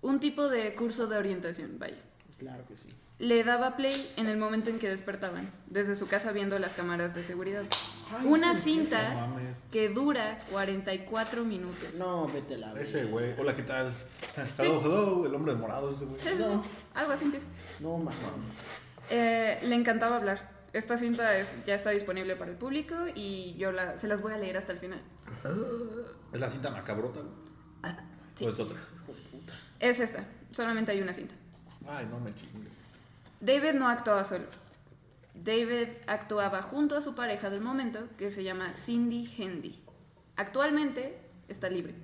Un tipo de curso de orientación, vaya. Claro que sí. Le daba play en el momento en que despertaban, desde su casa viendo las cámaras de seguridad. Una cinta que dura 44 minutos. No, vete la verga. Ese güey. Hola, ¿qué tal? Hello, hello, el hombre de morado ese güey. Sí, sí, sí, No. Algo así empieza. No, mames. Eh, le encantaba hablar. Esta cinta es- ya está disponible para el público y yo la- se las voy a leer hasta el final. ¿Es la cinta macabrota? güey? Sí. ¿O es otra? Hijo de puta. Es esta, solamente hay una cinta. Ay, no me chingues. David no actuaba solo. David actuaba junto a su pareja del momento, que se llama Cindy Hendy. Actualmente está libre.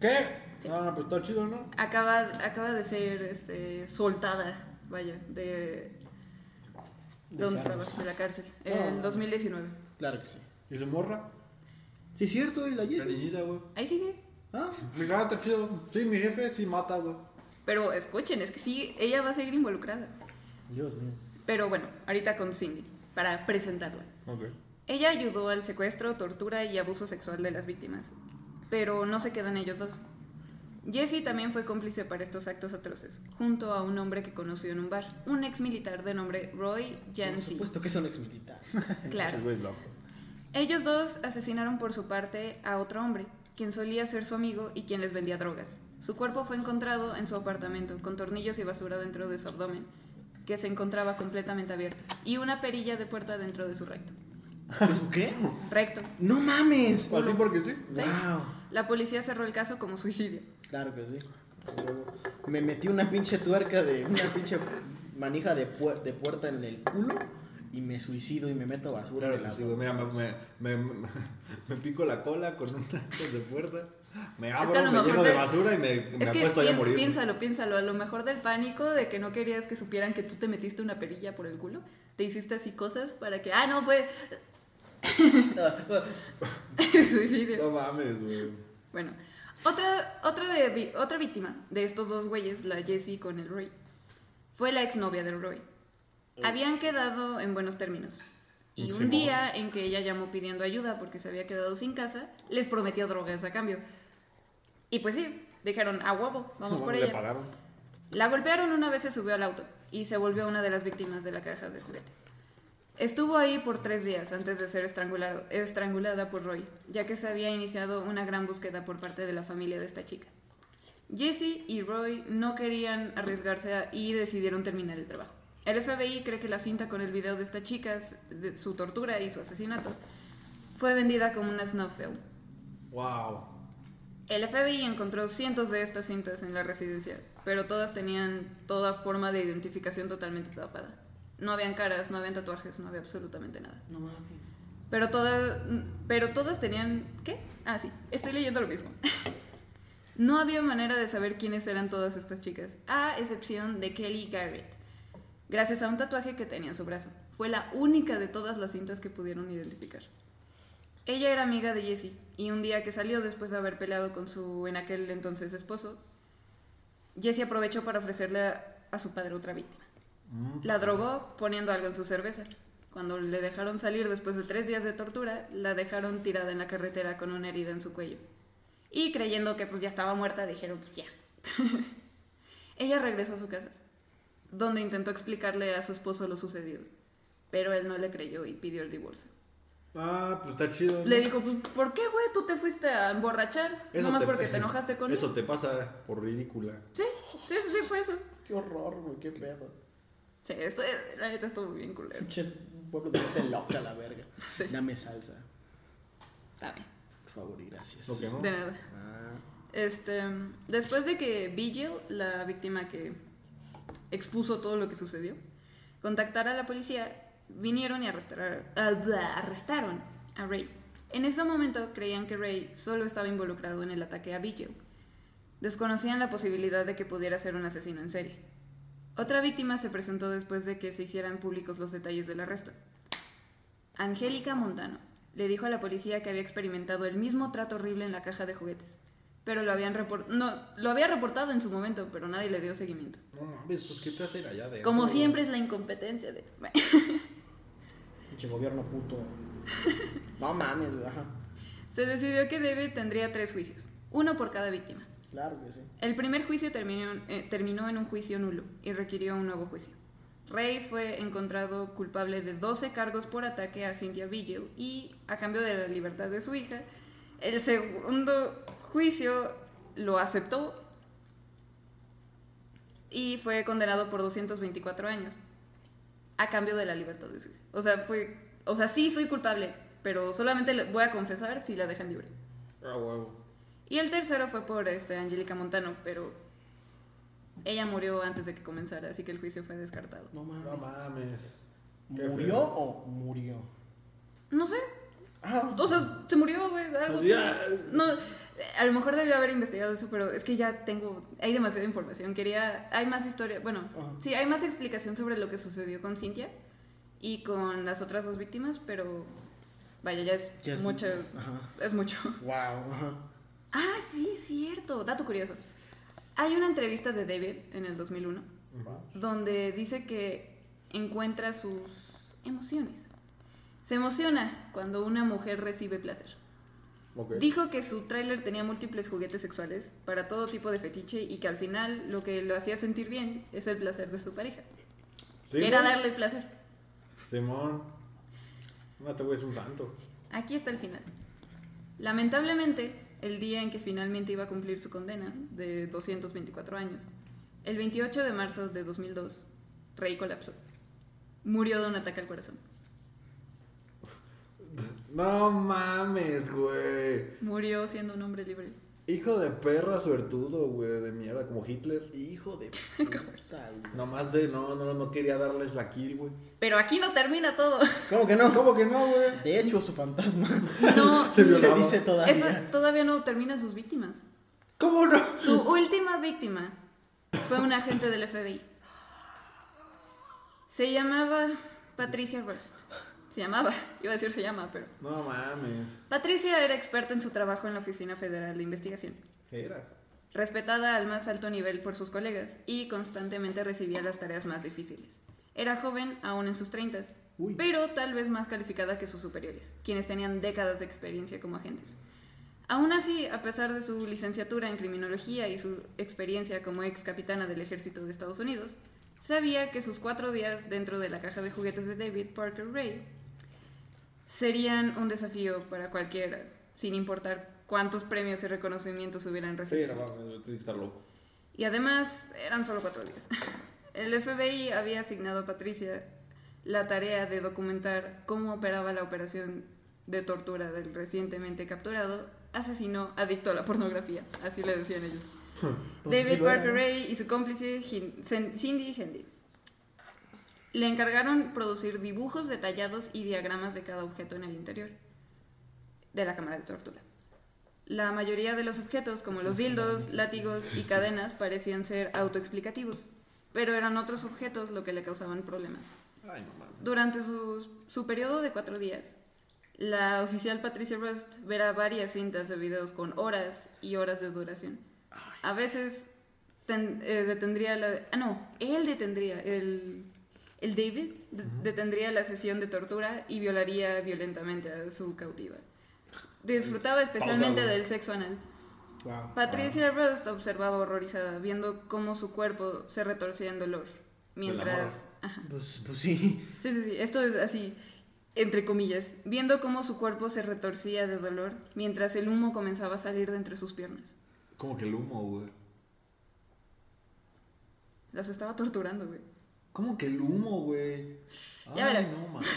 ¿Qué? Ah, pues está chido, ¿no? Acaba, acaba de ser este, soltada, vaya, de... De ¿Dónde estaba? De la cárcel. El 2019. Claro que sí. ¿Y su morra? Sí, es cierto, y la La Jessie. niñita, güey. Ahí sigue. Ah, Mi gata chido. Sí, mi jefe sí mata, güey. Pero escuchen, es que sí, ella va a seguir involucrada. Dios mío. Pero bueno, ahorita con Cindy, para presentarla. Ok. Ella ayudó al secuestro, tortura y abuso sexual de las víctimas, pero no se quedan ellos dos. Jesse también fue cómplice para estos actos atroces, junto a un hombre que conoció en un bar, un ex militar de nombre Roy Por Jancy. supuesto que son exmilitares. (laughs) Claro. Ese güey es loco. Ellos dos asesinaron por su parte a otro hombre, quien solía ser su amigo y quien les vendía drogas. Su cuerpo fue encontrado en su apartamento, con tornillos y basura dentro de su abdomen, que se encontraba completamente abierto, y una perilla de puerta dentro de su recto. ¿Eso qué? Recto. ¡No mames! Así porque sí. Sí. Wow. La policía cerró el caso como suicidio. Claro que sí. Me metí una pinche tuerca de. Una pinche manija de, puer- de puerta en el culo y me suicido y me meto basura Claro en que el sí, güey. Mira, me, me, me, (laughs) me- pico la cola con una cosa de puerta. Me que abro, a lo me mejor lleno de basura y me, me es que apuesto a morir. piénsalo, piénsalo. A lo mejor del pánico de que no querías que supieran que tú te metiste una perilla por el culo. Te hiciste así cosas para que, ah, no, fue suicidio. (laughs) No mames, güey. Bueno, otra, otra, de, otra víctima de estos dos güeyes, la Jessie con el Roy, fue la exnovia del Roy. Habían quedado en buenos términos. Y un día en que ella llamó pidiendo ayuda porque se había quedado sin casa, les prometió drogas a cambio. Y pues sí, dijeron, a huevo, vamos No por ella. pagaron. La golpearon una vez se subió al auto y se volvió una de las víctimas de la caja de juguetes. Estuvo ahí por tres días antes de ser estrangulado- estrangulada por Roy, ya que se había iniciado una gran búsqueda por parte de la familia de esta chica. Jesse y Roy no querían arriesgarse y decidieron terminar el trabajo. El FBI cree que la cinta con el video de esta chica, de su tortura y su asesinato, fue vendida como una snuff film. Wow. El FBI encontró cientos de estas cintas en la residencia, pero todas tenían toda forma de identificación totalmente tapada. No habían caras, no habían tatuajes, no había absolutamente nada. No mames. Pero todas, pero todas tenían... ¿Qué? Ah, sí, estoy leyendo lo mismo. (laughs) no había manera de saber quiénes eran todas estas chicas, a excepción de Kelly Garrett, gracias a un tatuaje que tenía en su brazo. Fue la única de todas las cintas que pudieron identificar. Ella era amiga de Jesse y un día que salió después de haber peleado con su en aquel entonces esposo, Jesse aprovechó para ofrecerle a, a su padre otra víctima. La drogó poniendo algo en su cerveza. Cuando le dejaron salir después de tres días de tortura, la dejaron tirada en la carretera con una herida en su cuello. Y creyendo que pues ya estaba muerta, dijeron pues ya. (laughs) Ella regresó a su casa, donde intentó explicarle a su esposo lo sucedido. Pero él no le creyó y pidió el divorcio. Ah, pues está chido. ¿no? Le dijo, pues, ¿por qué, güey? Tú te fuiste a emborrachar. Eso Nomás porque te (laughs) enojaste con Eso él. te pasa por ridícula. Sí, sí, sí, fue eso. Qué horror, güey, qué pedo. Sí, esto, la neta estuvo bien culero. Pinche pueblo de gente loca, la verga. (laughs) Sí. Dame salsa, bien. por favor y gracias. ¿No que no? De nada. Ah, Este, después de que Vigil, la víctima que expuso todo lo que sucedió, contactar a la policía, vinieron y arrestaron, ah, arrestaron a Ray. En ese momento creían que Ray solo estaba involucrado en el ataque a Vigil. Desconocían la posibilidad de que pudiera ser un asesino en serie. Otra víctima se presentó después de que se hicieran públicos los detalles del arresto. Angélica Montano le dijo a la policía que había experimentado el mismo trato horrible en la caja de juguetes, pero lo, habían no, lo había reportado en su momento, pero nadie le dio seguimiento. No mames, pues qué te allá de. Como siempre es la incompetencia de... (laughs) Pinche gobierno puto. No mames. Ajá. Se decidió que David tendría tres juicios, uno por cada víctima. Claro que sí. El primer juicio terminó, eh, terminó en un juicio nulo y requirió un nuevo juicio. Ray fue encontrado culpable de 12 cargos por ataque a Cynthia Vigil y, a cambio de la libertad de su hija, el segundo juicio lo aceptó y fue condenado por 224 años a cambio de la libertad de su hija. O sea, fue, o sea, sí soy culpable, pero solamente le voy a confesar si la dejan libre. Ah, huevo. Y el tercero fue por este, Angélica Montano, pero ella murió antes de que comenzara, así que el juicio fue descartado. No mames. No mames. ¿Murió o murió? No sé, Ah, o sea, se murió, güey, algo. Pues ya. No, a lo mejor debió haber investigado eso, pero es que ya tengo, hay demasiada información. Quería, hay más historia, bueno, Ajá. sí, hay más explicación sobre lo que sucedió con Cintia y con las otras dos víctimas, pero vaya, ya es, Ya es- mucho, Ajá. es mucho. Wow. Ajá. Ah, sí, cierto. Dato curioso. Hay una entrevista de David en el 2001 donde dice que encuentra sus emociones. Se emociona cuando una mujer recibe placer. Dijo que su tráiler tenía múltiples juguetes sexuales para todo tipo de fetiche y que al final lo que lo hacía sentir bien es el placer de su pareja. Sí, que era darle placer. Simón. No te güey es un santo. Aquí está el final. Lamentablemente, el día en que finalmente iba a cumplir su condena de 224 años, el 28 de marzo de 2002, Rey colapsó. Murió de un ataque al corazón. No mames, güey. Murió siendo un hombre libre. Hijo de perra suertudo, güey, de mierda, como Hitler. Hijo de (laughs) puta. Nomás de no, no, no quería darles la kill, güey. Pero aquí no termina todo. (laughs) ¿Cómo que no? ¿Cómo que no, güey? De hecho, su fantasma (laughs) No, se dice todavía. eso todavía no termina sus víctimas. ¿Cómo no? Su última víctima fue un agente del FBI. Se llamaba Patricia Rust. Se llamaba, (laughs) iba a decir se llama, pero... No mames. Patricia era experta en su trabajo en la Oficina Federal de Investigación, Era. respetada al más alto nivel por sus colegas y constantemente recibía las tareas más difíciles. Era joven, aún en sus treintas, pero tal vez más calificada que sus superiores, quienes tenían décadas de experiencia como agentes. Aún así, a pesar de su licenciatura en criminología y su experiencia como ex capitana del ejército de Estados Unidos, sabía que sus cuatro días dentro de la caja de juguetes de David Parker Ray serían un desafío para cualquiera, sin importar cuántos premios y reconocimientos hubieran Sí, recibido. no mames, yo tengo que estar loco. Y además, eran solo cuatro días. (laughs) El FBI había asignado a Patricia la tarea de documentar cómo operaba la operación de tortura del recientemente capturado asesino adicto a la pornografía, así le decían ellos. (laughs) Pues David sí Parker ¿no? Ray y su cómplice Cindy Hendy le encargaron producir dibujos detallados y diagramas de cada objeto en el interior de la cámara de tortura. La mayoría de los objetos, como los dildos, látigos y cadenas, parecían ser autoexplicativos, pero eran otros objetos lo que le causaban problemas. Durante su, su periodo de cuatro días, la oficial Patricia Rust verá varias cintas de videos con horas y horas de duración. A veces ten- eh, detendría la... Ah, no, él detendría, el, el David de- detendría la sesión de tortura y violaría violentamente a su cautiva. Disfrutaba especialmente del sexo anal. Wow. Patricia Rust observaba horrorizada, viendo cómo su cuerpo se retorcía en dolor. Mientras... Ajá. Pues, pues sí. Sí, sí, sí, esto es así, entre comillas, viendo cómo su cuerpo se retorcía de dolor mientras el humo comenzaba a salir de entre sus piernas. Como que el humo, güey. Las estaba torturando, güey. ¿Cómo que el humo, güey? Ya Ay, verás. no mames.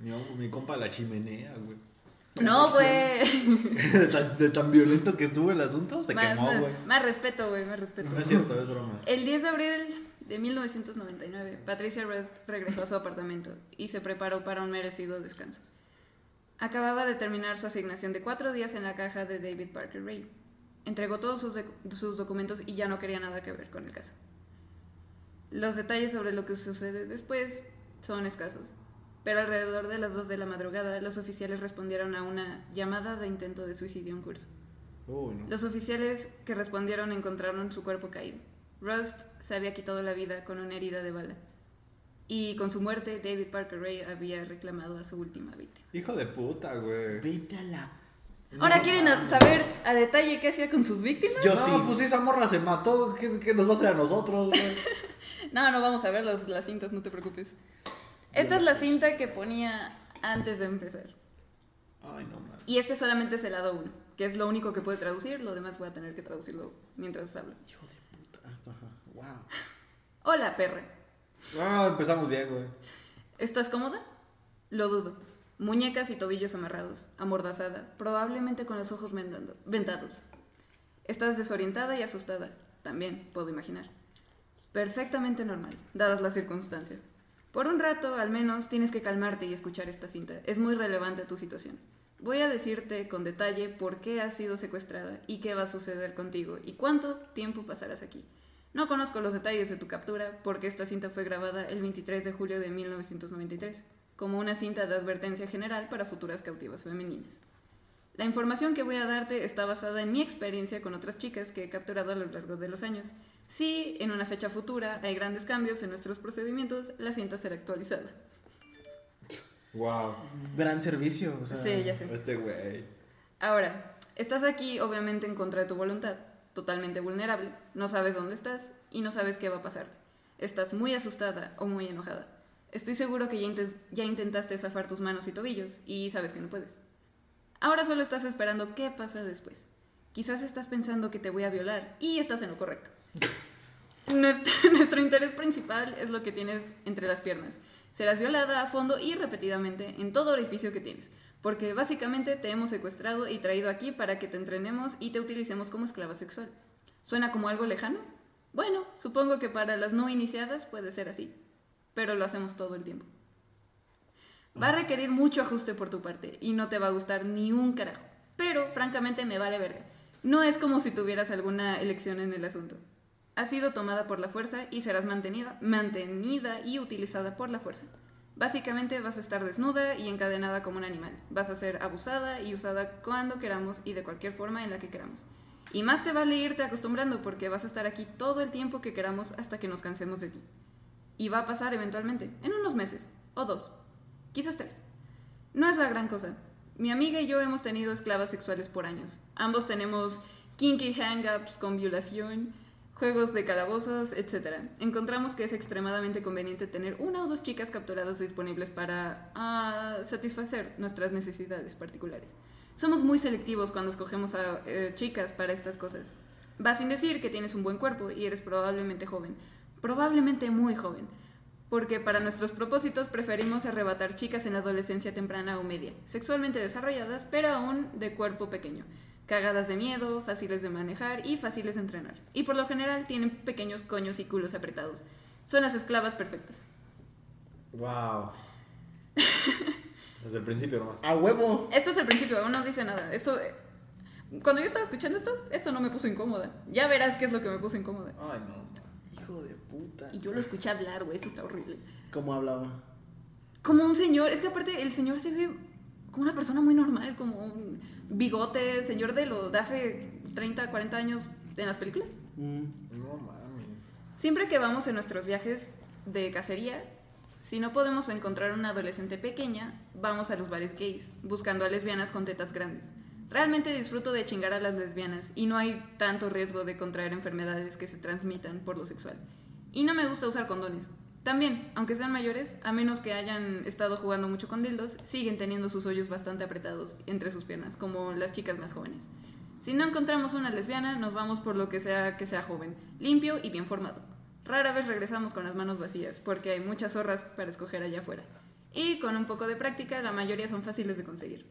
Mi, mi compa la chimenea, güey. No, güey. (laughs) de, tan, de tan violento que estuvo el asunto, se Más, quemó, güey. más respeto, güey, más respeto. No es cierto, es broma. El 10 de abril de 1999, Patricia Rust regresó a su apartamento y se preparó para un merecido descanso. Acababa de terminar su asignación de cuatro días en la caja de David Parker Ray. Entregó todos sus, sus documentos y ya no quería nada que ver con el caso. Los detalles sobre lo que sucede después son escasos, pero alrededor de las 2 de la madrugada los oficiales respondieron a una llamada de intento de suicidio en curso. No. Los oficiales que respondieron encontraron su cuerpo caído. Rust se había quitado la vida con una herida de bala. Y con su muerte, David Parker Ray había reclamado a su última víctima. Hijo de puta, güey. Vete a la. Ahora quieren a- saber a detalle qué hacía con sus víctimas. Yo no, sí. pues esa morra se mató. ¿Qué, qué nos va a hacer a nosotros, güey? (laughs) No, no vamos a ver los- las cintas, no te preocupes. Esta es la cinta que ponía antes de empezar. Ay, no mames. Y este solamente es el lado 1, que es lo único que puede traducir, lo demás voy a tener que traducirlo mientras hablo. Hijo de puta. Ah, Ajá. Wow. Hola, perra. Ah, empezamos bien, güey. ¿Estás cómoda? Lo dudo. Muñecas y tobillos amarrados, amordazada, probablemente con los ojos vendados. Estás desorientada y asustada, también puedo imaginar. Perfectamente normal, dadas las circunstancias. Por un rato, al menos, tienes que calmarte y escuchar esta cinta. Es muy relevante tu situación. Voy a decirte con detalle por qué has sido secuestrada y qué va a suceder contigo y cuánto tiempo pasarás aquí. No conozco los detalles de tu captura porque esta cinta fue grabada el 23 de julio de 1993, como una cinta de advertencia general para futuras cautivas femeninas. La información que voy a darte está basada en mi experiencia con otras chicas que he capturado a lo largo de los años. Si en una fecha futura hay grandes cambios en nuestros procedimientos, la cinta será actualizada. Wow. Gran servicio. O sea, Sí, ya sé. Este güey. Ahora, estás aquí obviamente en contra de tu voluntad, totalmente vulnerable, no sabes dónde estás y no sabes qué va a pasarte. Estás muy asustada o muy enojada. Estoy seguro que ya, inten- ya intentaste zafar tus manos y tobillos y sabes que no puedes. Ahora solo estás esperando qué pasa después. Quizás estás pensando que te voy a violar y estás en lo correcto. (laughs) Nuestro, (laughs) nuestro interés principal es lo que tienes entre las piernas. Serás violada a fondo y repetidamente en todo orificio que tienes, porque básicamente te hemos secuestrado y traído aquí para que te entrenemos y te utilicemos como esclava sexual. ¿Suena como algo lejano? Bueno, supongo que para las no iniciadas puede ser así, pero lo hacemos todo el tiempo. Va a requerir mucho ajuste por tu parte y no te va a gustar ni un carajo, pero francamente me vale verga. No es como si tuvieras alguna elección en el asunto. Has sido tomada por la fuerza y serás mantenida, mantenida y utilizada por la fuerza. Básicamente vas a estar desnuda y encadenada como un animal. Vas a ser abusada y usada cuando queramos y de cualquier forma en la que queramos. Y más te vale irte acostumbrando porque vas a estar aquí todo el tiempo que queramos hasta que nos cansemos de ti. Y va a pasar eventualmente, en unos meses, o dos, quizás tres. No es la gran cosa. Mi amiga y yo hemos tenido esclavas sexuales por años. Ambos tenemos kinky hang-ups con violación, juegos de calabozos, etc. Encontramos que es extremadamente conveniente tener una o dos chicas capturadas disponibles para ah, satisfacer nuestras necesidades particulares. Somos muy selectivos cuando escogemos a eh, chicas para estas cosas. Va sin decir que tienes un buen cuerpo y eres probablemente joven. Probablemente muy joven. Porque para nuestros propósitos preferimos arrebatar chicas en la adolescencia temprana o media, sexualmente desarrolladas, pero aún de cuerpo pequeño, cagadas de miedo, fáciles de manejar y fáciles de entrenar. Y por lo general tienen pequeños coños y culos apretados. Son las esclavas perfectas. Wow. (laughs) Desde el principio nomás. A huevo. Esto es el principio, aún no dice nada. Esto, eh, cuando yo estaba escuchando esto, esto no me puso incómoda. Ya verás qué es lo que me puso incómoda. Ay, no. Hijo de puta. Y yo lo escuché hablar, güey, esto está horrible. ¿Cómo hablaba? Como un señor, es que aparte el señor se ve como una persona muy normal, como un bigote, señor de lo de hace 30, 40 años en las películas. Mm. No mames. Siempre que vamos en nuestros viajes de cacería, si no podemos encontrar una adolescente pequeña, vamos a los bares gays, buscando a lesbianas con tetas grandes. Realmente disfruto de chingar a las lesbianas y no hay tanto riesgo de contraer enfermedades que se transmitan por lo sexual. Y no me gusta usar condones. También, aunque sean mayores, a menos que hayan estado jugando mucho con dildos, siguen teniendo sus hoyos bastante apretados entre sus piernas, como las chicas más jóvenes. Si no encontramos una lesbiana, nos vamos por lo que sea que sea joven, limpio y bien formado. Rara vez regresamos con las manos vacías, porque hay muchas zorras para escoger allá afuera. Y con un poco de práctica, la mayoría son fáciles de conseguir.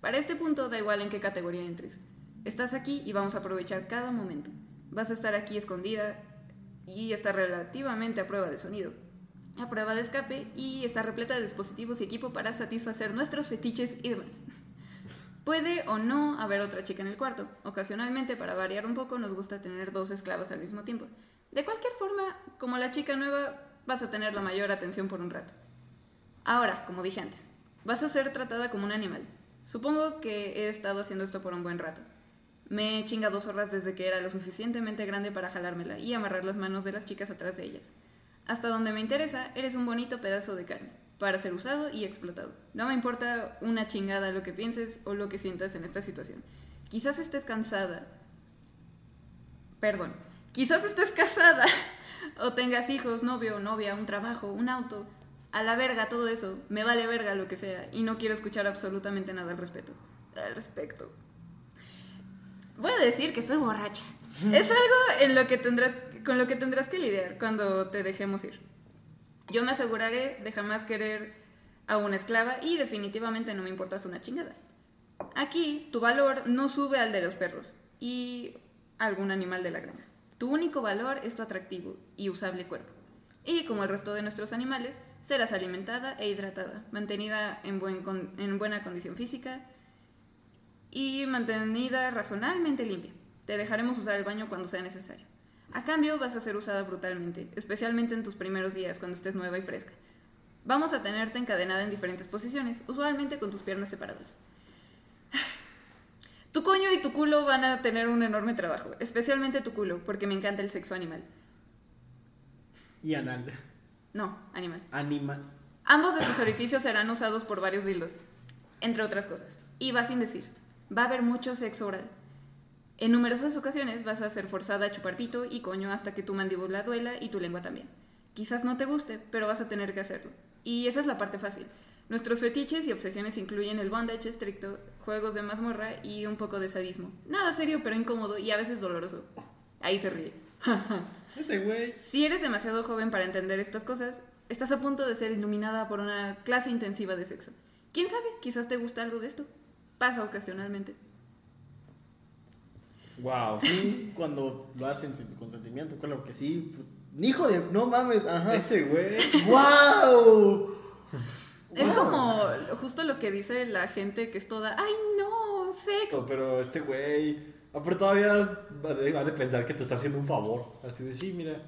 Para este punto, da igual en qué categoría entres. Estás aquí y vamos a aprovechar cada momento. Vas a estar aquí escondida, y está relativamente a prueba de sonido, a prueba de escape y está repleta de dispositivos y equipo para satisfacer nuestros fetiches y demás. Puede o no haber otra chica en el cuarto. Ocasionalmente, para variar un poco, nos gusta tener dos esclavas al mismo tiempo. De cualquier forma, como la chica nueva, vas a tener la mayor atención por un rato. Ahora, como dije antes, vas a ser tratada como un animal. Supongo que he estado haciendo esto por un buen rato. Me he chingado dos horas desde que era lo suficientemente grande para jalármela y amarrar las manos de las chicas atrás de ellas. Hasta donde me interesa, eres un bonito pedazo de carne, para ser usado y explotado. No me importa una chingada lo que pienses o lo que sientas en esta situación. Quizás estés cansada. Perdón. Quizás estés casada (laughs) o tengas hijos, novio, novia, un trabajo, un auto. A la verga todo eso. Me vale verga lo que sea y no quiero escuchar absolutamente nada al respecto. Al respecto. Voy a decir que soy borracha. (laughs) Es algo en lo que tendrás, con lo que tendrás que lidiar cuando te dejemos ir. Yo me aseguraré de jamás querer a una esclava y definitivamente no me importas una chingada. Aquí tu valor no sube al de los perros y algún animal de la granja. Tu único valor es tu atractivo y usable cuerpo. Y como el resto de nuestros animales, serás alimentada e hidratada, mantenida en, buen en buena condición física y mantenida razonablemente limpia. Te dejaremos usar el baño cuando sea necesario. A cambio, vas a ser usada brutalmente, especialmente en tus primeros días cuando estés nueva y fresca. Vamos a tenerte encadenada en diferentes posiciones, usualmente con tus piernas separadas. (sighs) Tu coño y tu culo van a tener un enorme trabajo, especialmente tu culo, porque me encanta el sexo animal. Y anal. No, animal. Anima. Ambos de tus orificios serán usados por varios dildos, entre otras cosas. Y va sin decir, va a haber mucho sexo oral. En numerosas ocasiones vas a ser forzada a chupar pito y coño hasta que tu mandíbula duela y tu lengua también. Quizás no te guste, pero vas a tener que hacerlo. Y esa es la parte fácil. Nuestros fetiches y obsesiones incluyen el bondage estricto, juegos de mazmorra y un poco de sadismo. Nada serio, pero incómodo y a veces doloroso. Ahí se ríe. (laughs) Ese güey. Si eres demasiado joven para entender estas cosas, estás a punto de ser iluminada por una clase intensiva de sexo. ¿Quién sabe? Quizás te gusta algo de esto. Pasa ocasionalmente. Wow. Sí, cuando lo hacen sin tu consentimiento, claro que sí. Hijo de. No mames, ajá. Ese güey. ¡Wow! Es Wow. como justo lo que dice la gente que es toda, ay no, sexo. Pero este güey. Ah, Pero todavía va de, va de pensar que te está haciendo un favor. Así de, sí, mira.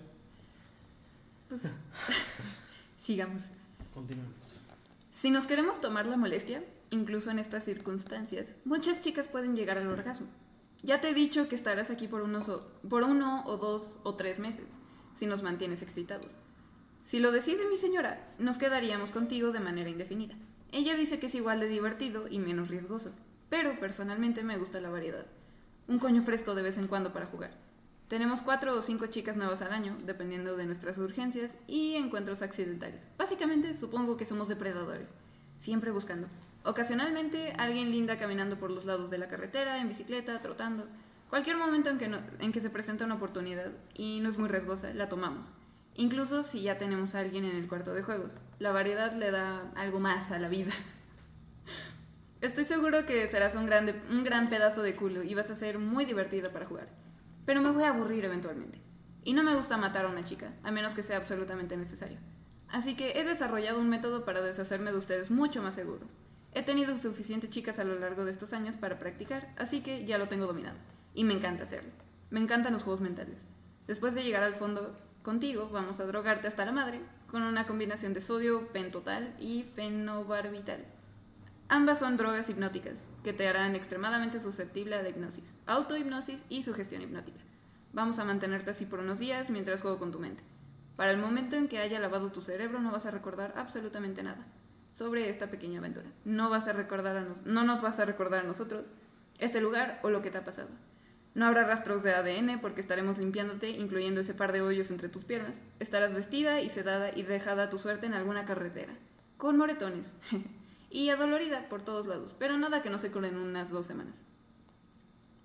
Pues, (laughs) sigamos. Continuemos. Si nos queremos tomar la molestia, incluso en estas circunstancias, muchas chicas pueden llegar al orgasmo. Ya te he dicho que estarás aquí por, unos o- por uno o dos o tres meses, si nos mantienes excitados. Si lo decide mi señora, nos quedaríamos contigo de manera indefinida. Ella dice que es igual de divertido y menos riesgoso, pero personalmente me gusta la variedad. Un coño fresco de vez en cuando para jugar. Tenemos cuatro o cinco chicas nuevas al año, dependiendo de nuestras urgencias y encuentros accidentales. Básicamente, supongo que somos depredadores, siempre buscando. Ocasionalmente, alguien linda caminando por los lados de la carretera, en bicicleta, trotando. Cualquier momento en que, en que se presenta una oportunidad y no es muy riesgosa, la tomamos. Incluso si ya tenemos a alguien en el cuarto de juegos. La variedad le da algo más a la vida. Estoy seguro que serás un, un gran pedazo de culo y vas a ser muy divertido para jugar. Pero me voy a aburrir eventualmente. Y no me gusta matar a una chica, a menos que sea absolutamente necesario. Así que he desarrollado un método para deshacerme de ustedes mucho más seguro. He tenido suficientes chicas a lo largo de estos años para practicar, así que ya lo tengo dominado. Y me encanta hacerlo. Me encantan los juegos mentales. Después de llegar al fondo contigo, vamos a drogarte hasta la madre con una combinación de sodio pentotal y fenobarbital. Ambas son drogas hipnóticas que te harán extremadamente susceptible a la hipnosis, autohipnosis y sugestión hipnótica. Vamos a mantenerte así por unos días mientras juego con tu mente. Para el momento en que haya lavado tu cerebro no vas a recordar absolutamente nada sobre esta pequeña aventura. No vas a recordar a nos- no nos vas a recordar a nosotros este lugar o lo que te ha pasado. No habrá rastros de ADN porque estaremos limpiándote, incluyendo ese par de hoyos entre tus piernas. Estarás vestida y sedada y dejada a tu suerte en alguna carretera, con moretones (laughs) y adolorida por todos lados, pero nada que no se cure en unas dos semanas.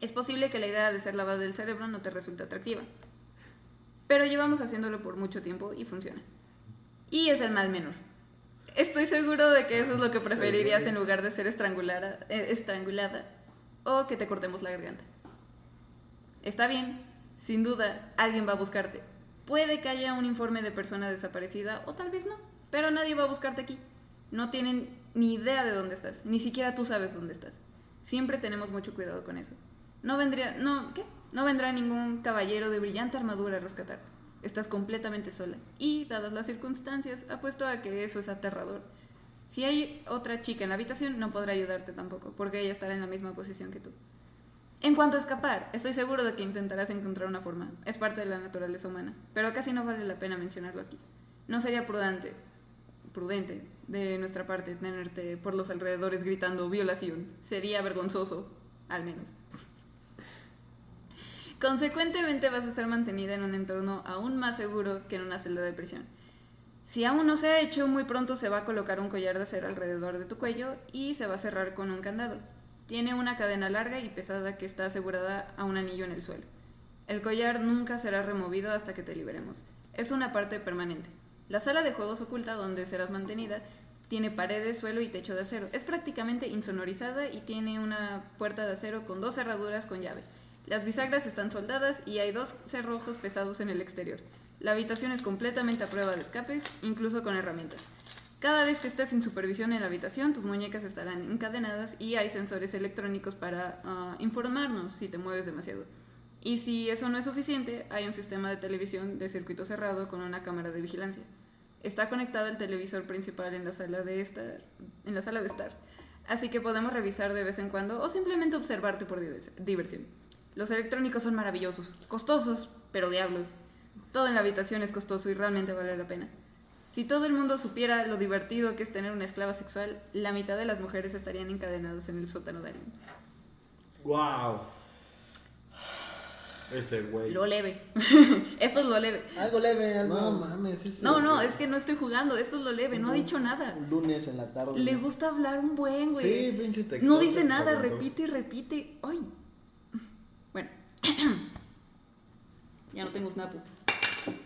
Es posible que la idea de ser lavada del cerebro no te resulte atractiva, pero llevamos haciéndolo por mucho tiempo y funciona. Y es el mal menor. Estoy seguro de que eso es lo que preferirías en lugar de ser estrangulada, eh, estrangulada o que te cortemos la garganta. Está bien, sin duda, alguien va a buscarte. Puede que haya un informe de persona desaparecida o tal vez no, pero nadie va a buscarte aquí. No tienen ni idea de dónde estás, ni siquiera tú sabes dónde estás. Siempre tenemos mucho cuidado con eso. No vendría, no, ¿qué? No vendrá ningún caballero de brillante armadura a rescatarte. Estás completamente sola. Y, dadas las circunstancias, apuesto a que eso es aterrador. Si hay otra chica en la habitación, no podrá ayudarte tampoco, porque ella estará en la misma posición que tú. En cuanto a escapar, estoy seguro de que intentarás encontrar una forma. Es parte de la naturaleza humana, pero casi no vale la pena mencionarlo aquí. No sería prudente, prudente de nuestra parte tenerte por los alrededores gritando violación. Sería vergonzoso, al menos. Consecuentemente vas a ser mantenida en un entorno aún más seguro que en una celda de prisión. Si aún no se ha hecho, muy pronto se va a colocar un collar de acero alrededor de tu cuello y se va a cerrar con un candado. Tiene una cadena larga y pesada que está asegurada a un anillo en el suelo. El collar nunca será removido hasta que te liberemos. Es una parte permanente. La sala de juegos oculta donde serás mantenida tiene paredes, suelo y techo de acero. Es prácticamente insonorizada y tiene una puerta de acero con dos cerraduras con llave. Las bisagras están soldadas y hay dos cerrojos pesados en el exterior. La habitación es completamente a prueba de escapes, incluso con herramientas. Cada vez que estés sin supervisión en la habitación, tus muñecas estarán encadenadas y hay sensores electrónicos para ah, informarnos si te mueves demasiado. Y si eso no es suficiente, hay un sistema de televisión de circuito cerrado con una cámara de vigilancia. Está conectado al televisor principal en la sala de estar, en la sala de estar. Así que podemos revisar de vez en cuando o simplemente observarte por diversión. Los electrónicos son maravillosos, costosos, pero diablos. Todo en la habitación es costoso y realmente vale la pena. Si todo el mundo supiera lo divertido que es tener una esclava sexual, la mitad de las mujeres estarían encadenadas en el sótano de alguien. ¡Wow! Ese güey. Lo leve. (laughs) esto es lo leve. Algo leve, algo. No mames, eso. No, no, es que no estoy jugando. Esto es lo leve. No ha dicho nada. Un lunes en la tarde. Le gusta hablar un buen, güey. Sí, pinche texto. No dice nada, repite y repite. Ay. (clears throat) Bueno. (clears throat) ya no tengo Snapu.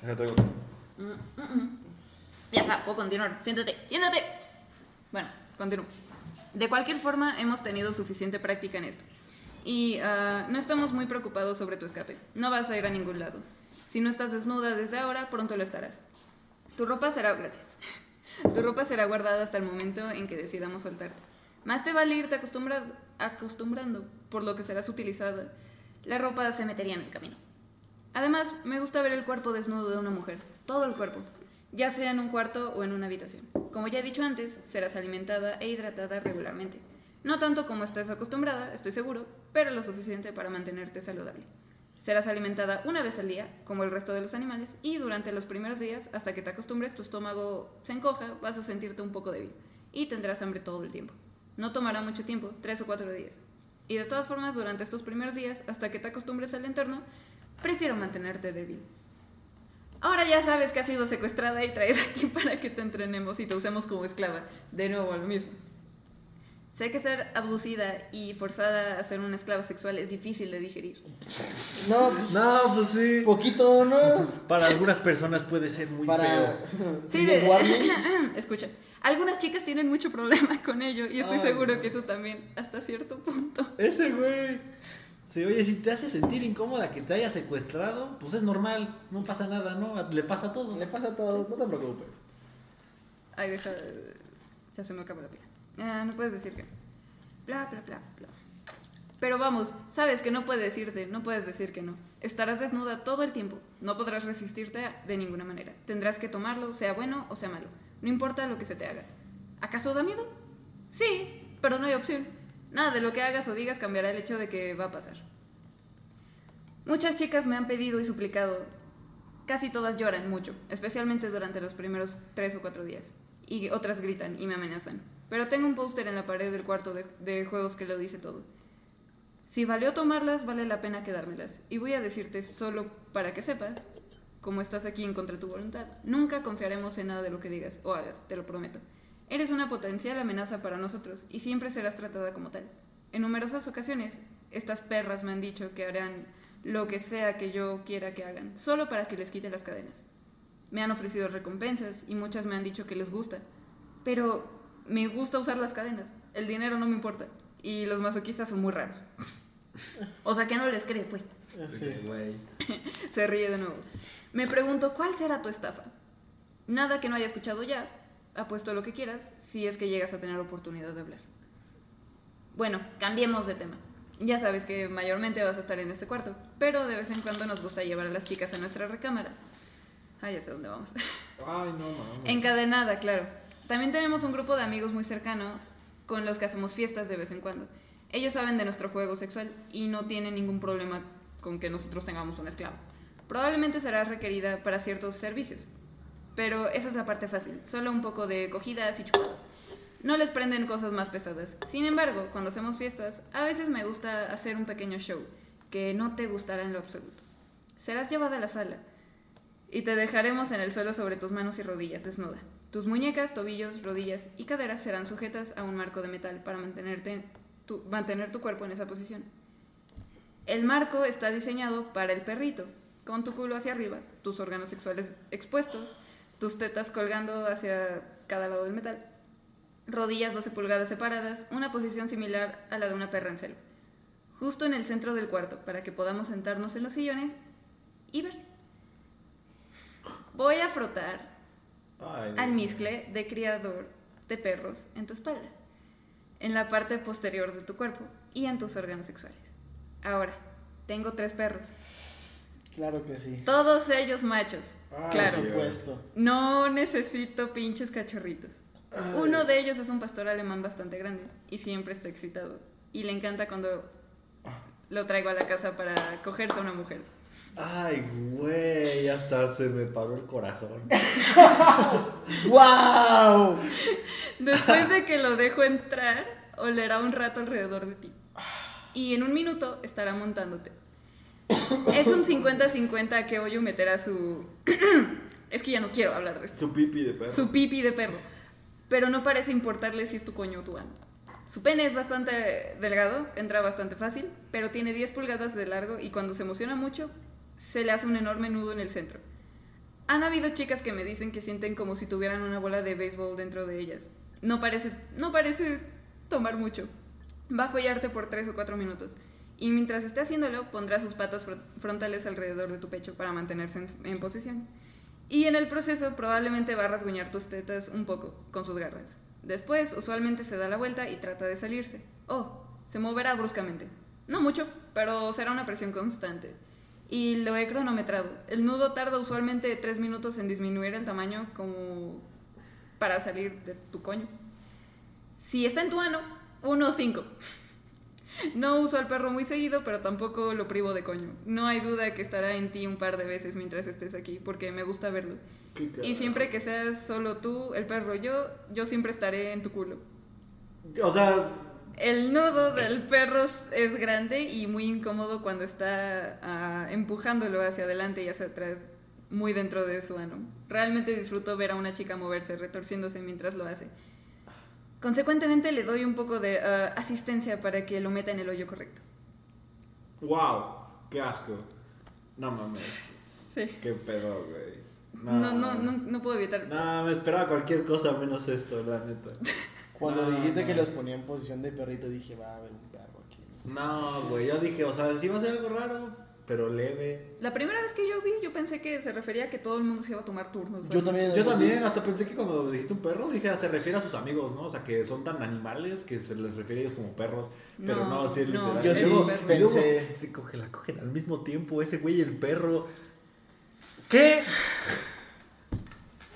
Acá traigo. Ya está, puedo continuar. Siéntate, siéntate. Bueno, continúo. De cualquier forma, hemos tenido suficiente práctica en esto. Y ah, no estamos muy preocupados sobre tu escape. No vas a ir a ningún lado. Si no estás desnuda desde ahora, pronto lo estarás. Tu ropa será, gracias. (laughs) Tu ropa será guardada hasta el momento en que decidamos soltarte. Más te vale irte acostumbrado, acostumbrando, por lo que serás utilizada. La ropa se metería en el camino. Además, me gusta ver el cuerpo desnudo de una mujer, todo el cuerpo, ya sea en un cuarto o en una habitación. Como ya he dicho antes, serás alimentada e hidratada regularmente. No tanto como estás acostumbrada, estoy seguro, pero lo suficiente para mantenerte saludable. Serás alimentada una vez al día, como el resto de los animales, y durante los primeros días, hasta que te acostumbres, tu estómago se encoja, vas a sentirte un poco débil y tendrás hambre todo el tiempo. No tomará mucho tiempo, tres o cuatro días. Y de todas formas, durante estos primeros días, hasta que te acostumbres al entorno, prefiero mantenerte débil. Ahora ya sabes que has sido secuestrada y traída aquí para que te entrenemos y te usemos como esclava. De nuevo, lo mismo. Sé que ser abducida y forzada a ser una esclava sexual es difícil de digerir. No, pues, No, pues sí. Poquito, ¿no? Para algunas personas puede ser muy Para. feo. (laughs) Sí, de-. (laughs) Escucha, algunas chicas tienen mucho problema (laughs) con ello y estoy Ay, seguro que tú también, hasta cierto punto. Ese güey. Sí, oye, si te hace sentir incómoda que te haya secuestrado, pues es normal, no pasa nada, ¿no? Le pasa a todo. Le pasa a todos, no te preocupes. Ay, deja. Ya se me acaba la pila. Ah, no puedes decir que. Bla, bla, bla, bla. Pero vamos, sabes que no puedes decirte, no puedes decir que no. Estarás desnuda todo el tiempo. No podrás resistirte de ninguna manera. Tendrás que tomarlo, sea bueno o sea malo. No importa lo que se te haga. ¿Acaso da miedo? Sí, pero no hay opción. Nada de lo que hagas o digas cambiará el hecho de que va a pasar. Muchas chicas me han pedido y suplicado. Casi todas lloran mucho, especialmente durante los primeros tres o cuatro días. Y otras gritan y me amenazan. Pero tengo un póster en la pared del cuarto de, juegos que lo dice todo. Si valió tomarlas, vale la pena quedármelas. Y voy a decirte solo para que sepas, como estás aquí en contra de tu voluntad, nunca confiaremos en nada de lo que digas o hagas, te lo prometo. Eres una potencial amenaza para nosotros y siempre serás tratada como tal. En numerosas ocasiones, estas perras me han dicho que harán lo que sea que yo quiera que hagan, solo para que les quite las cadenas. Me han ofrecido recompensas y muchas me han dicho que les gusta. Pero me gusta usar las cadenas. El dinero no me importa. Y los masoquistas son muy raros. O sea que no les cree, pues. Sí. güey. (laughs) Se ríe de nuevo. Me pregunto, ¿cuál será tu estafa? Nada que no haya escuchado ya. Apuesto lo que quieras, si es que llegas a tener oportunidad de hablar. Bueno, cambiemos de tema. Ya sabes que mayormente vas a estar en este cuarto, pero de vez en cuando nos gusta llevar a las chicas a nuestra recámara. Ah, ya sé dónde vamos. Ay, no mames. Encadenada, claro. También tenemos un grupo de amigos muy cercanos con los que hacemos fiestas de vez en cuando. Ellos saben de nuestro juego sexual y no tienen ningún problema con que nosotros tengamos un esclavo. Probablemente será requerida para ciertos servicios. Pero esa es la parte fácil, solo un poco de cogidas y chupadas. No les prenden cosas más pesadas. Sin embargo, cuando hacemos fiestas, a veces me gusta hacer un pequeño show que no te gustará en lo absoluto. Serás llevada a la sala y te dejaremos en el suelo sobre tus manos y rodillas desnuda. Tus muñecas, tobillos, rodillas y caderas serán sujetas a un marco de metal para mantenerte mantener tu cuerpo en esa posición. El marco está diseñado para el perrito, con tu culo hacia arriba, tus órganos sexuales expuestos, tus tetas colgando hacia cada lado del metal, rodillas 12 pulgadas separadas, una posición similar a la de una perra en celo. Justo en el centro del cuarto, para que podamos sentarnos en los sillones y ver. Voy a frotar Ay, al no. miscle de criador de perros en tu espalda, en la parte posterior de tu cuerpo y en tus órganos sexuales. Ahora, tengo tres perros, Claro que sí. todos ellos machos. Ah, claro, Por supuesto. no necesito pinches cachorritos. Uno de ellos es un pastor alemán bastante grande y siempre está excitado. Y le encanta cuando lo traigo a la casa para cogerse a una mujer. Ay, güey, hasta se me paró el corazón. (laughs) ¡Wow! Después de que lo dejo entrar, olerá un rato alrededor de ti. Y en un minuto estará montándote. Es un 50-50 a qué hoyo meterá su... (clears throat) es que ya no quiero hablar de esto. Su pipi de perro. Su pipi de perro. Pero no parece importarle si es tu coño o tu ano. Su pene es bastante delgado, entra bastante fácil, pero tiene 10 pulgadas de largo y cuando se emociona mucho, se le hace un enorme nudo en el centro. Han habido chicas que me dicen que sienten como si tuvieran una bola de béisbol dentro de ellas. No parece, no parece tomar mucho. Va a follarte por 3 o 4 minutos. Y mientras esté haciéndolo, pondrá sus patas fro- frontales alrededor de tu pecho para mantenerse en, en posición. Y en el proceso probablemente va a rasguñar tus tetas un poco con sus garras. Después, usualmente se da la vuelta y trata de salirse. Oh, se moverá bruscamente. No mucho, pero será una presión constante. Y lo he cronometrado. El nudo tarda usualmente 3 minutos en disminuir el tamaño como para salir de tu coño. Si está en tu ano, 1 o 5. (laughs) No uso al perro muy seguido, pero tampoco lo privo de coño. No hay duda que estará en ti un par de veces mientras estés aquí, porque me gusta verlo. Y siempre que seas solo tú, el perro yo, yo siempre estaré en tu culo. O sea, El nudo del perro es grande y muy incómodo cuando está ah, empujándolo hacia adelante y hacia atrás, muy dentro de su ano. Realmente disfruto ver a una chica moverse, retorciéndose mientras lo hace. Consecuentemente le doy un poco de ah, asistencia para que lo meta en el hoyo correcto. wow, qué asco. No mames, Sí. qué pedo, güey. No, no, no, no puedo evitar. No, me esperaba cualquier cosa menos esto, la neta. (laughs) Cuando No, dijiste no. que los ponía en posición de perrito, dije, va a haber un perro aquí. No, güey, yo dije, o sea, sí va a ser algo raro, pero leve. La primera vez que yo vi, yo pensé que se refería a que todo el mundo se iba a tomar turnos. Yo ¿sabes? también. Yo también, hasta pensé que cuando dijiste un perro, dije, se refiere a sus amigos, ¿no? O sea, que son tan animales que se les refiere a ellos como perros. Pero No, no, así es no, literal. yo sí pensé- Se coge, la cogen al mismo tiempo, ese güey y el perro. ¿Qué?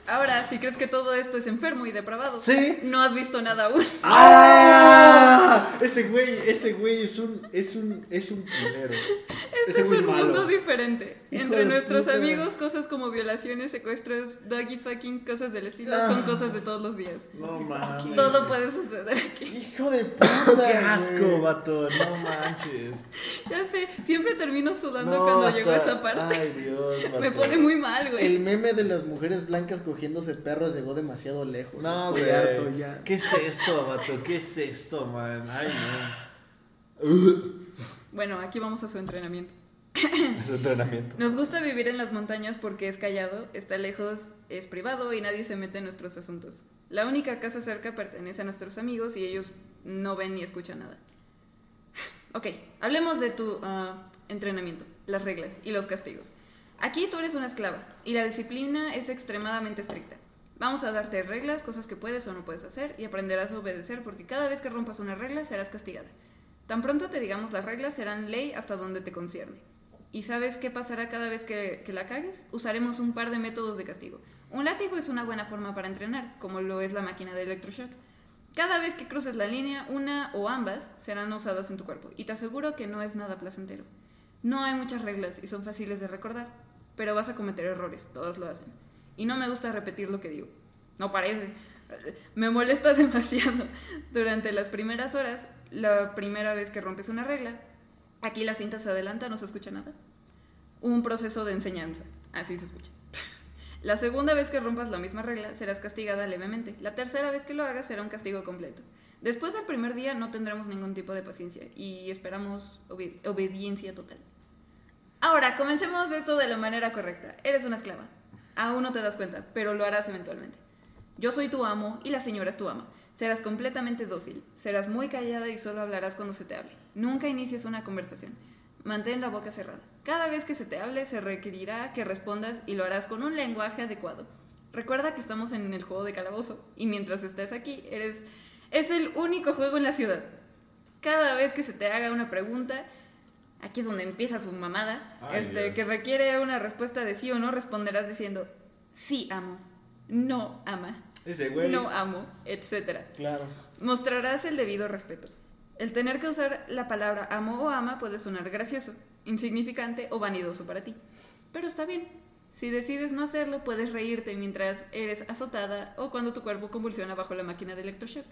Ahora, si crees que todo esto es enfermo y depravado, Sí. no has visto nada aún. (laughs) ¡Ah! Ese güey, ese güey es un, es un, es un culero. Este ese es un malo. mundo diferente. Hijo Entre nuestros puta. amigos, cosas como violaciones, secuestros, doggy fucking, cosas del estilo, Ah. son cosas de todos los días. No mames. Todo puede suceder aquí. Hijo de puta. (laughs) Qué asco, vato, no manches. Ya sé, siempre termino sudando No, cuando hasta- llegó esa parte. Ay, Dios, (laughs) vato. Me pone muy mal, güey. El meme de las mujeres blancas cogiéndose perros llegó demasiado lejos. No, Estoy güey. harto ya. ¿Qué es esto, vato? ¿Qué es esto, man? Ay, no. Bueno, aquí vamos a su entrenamiento. Es entrenamiento. Nos gusta vivir en las montañas porque es callado, está lejos, es privado y nadie se mete en nuestros asuntos. La única casa cerca pertenece a nuestros amigos y ellos no ven ni escuchan nada. Ok, hablemos de tu ah, entrenamiento. las reglas y los castigos. Aquí tú eres una esclava y la disciplina es extremadamente estricta. Vamos a darte reglas, cosas que puedes o no puedes hacer y aprenderás a obedecer porque cada vez que rompas una regla serás castigada. Tan pronto te digamos las reglas serán ley hasta donde te concierne. ¿Y sabes qué pasará cada vez que, la cagues? Usaremos un par de métodos de castigo. Un látigo es una buena forma para entrenar, como lo es la máquina de electroshock. Cada vez que cruces la línea, una o ambas serán usadas en tu cuerpo, y te aseguro que no es nada placentero. No hay muchas reglas y son fáciles de recordar, pero vas a cometer errores, todos lo hacen. Y no me gusta repetir lo que digo. No parece. Me molesta (laughs) demasiado. Durante las primeras horas, la primera vez que rompes una regla, aquí la cinta se adelanta, no se escucha nada. Un proceso de enseñanza, así se escucha. (laughs) La segunda vez que rompas la misma regla serás castigada levemente. La tercera vez que lo hagas será un castigo completo. Después del primer día no tendremos ningún tipo de paciencia y esperamos obedi- obediencia total. Ahora, comencemos esto de la manera correcta. Eres una esclava. Aún no te das cuenta, pero lo harás eventualmente. Yo soy tu amo y la señora es tu ama. Serás completamente dócil. Serás muy callada y solo hablarás cuando se te hable. Nunca inicies una conversación. Mantén la boca cerrada. Cada vez que se te hable se requerirá que respondas y lo harás con un lenguaje adecuado. Recuerda que estamos en el juego de calabozo y mientras estés aquí eres es el único juego en la ciudad. Cada vez que se te haga una pregunta, aquí es donde empieza su mamada, Ay, este Dios. que requiere una respuesta de sí o no, responderás diciendo sí amo, no ama, Ese güey. no amo, etcétera. Claro. Mostrarás el debido respeto. El tener que usar la palabra amo o ama puede sonar gracioso, insignificante o vanidoso para ti. Pero está bien. Si decides no hacerlo, puedes reírte mientras eres azotada o cuando tu cuerpo convulsiona bajo la máquina de electroshock.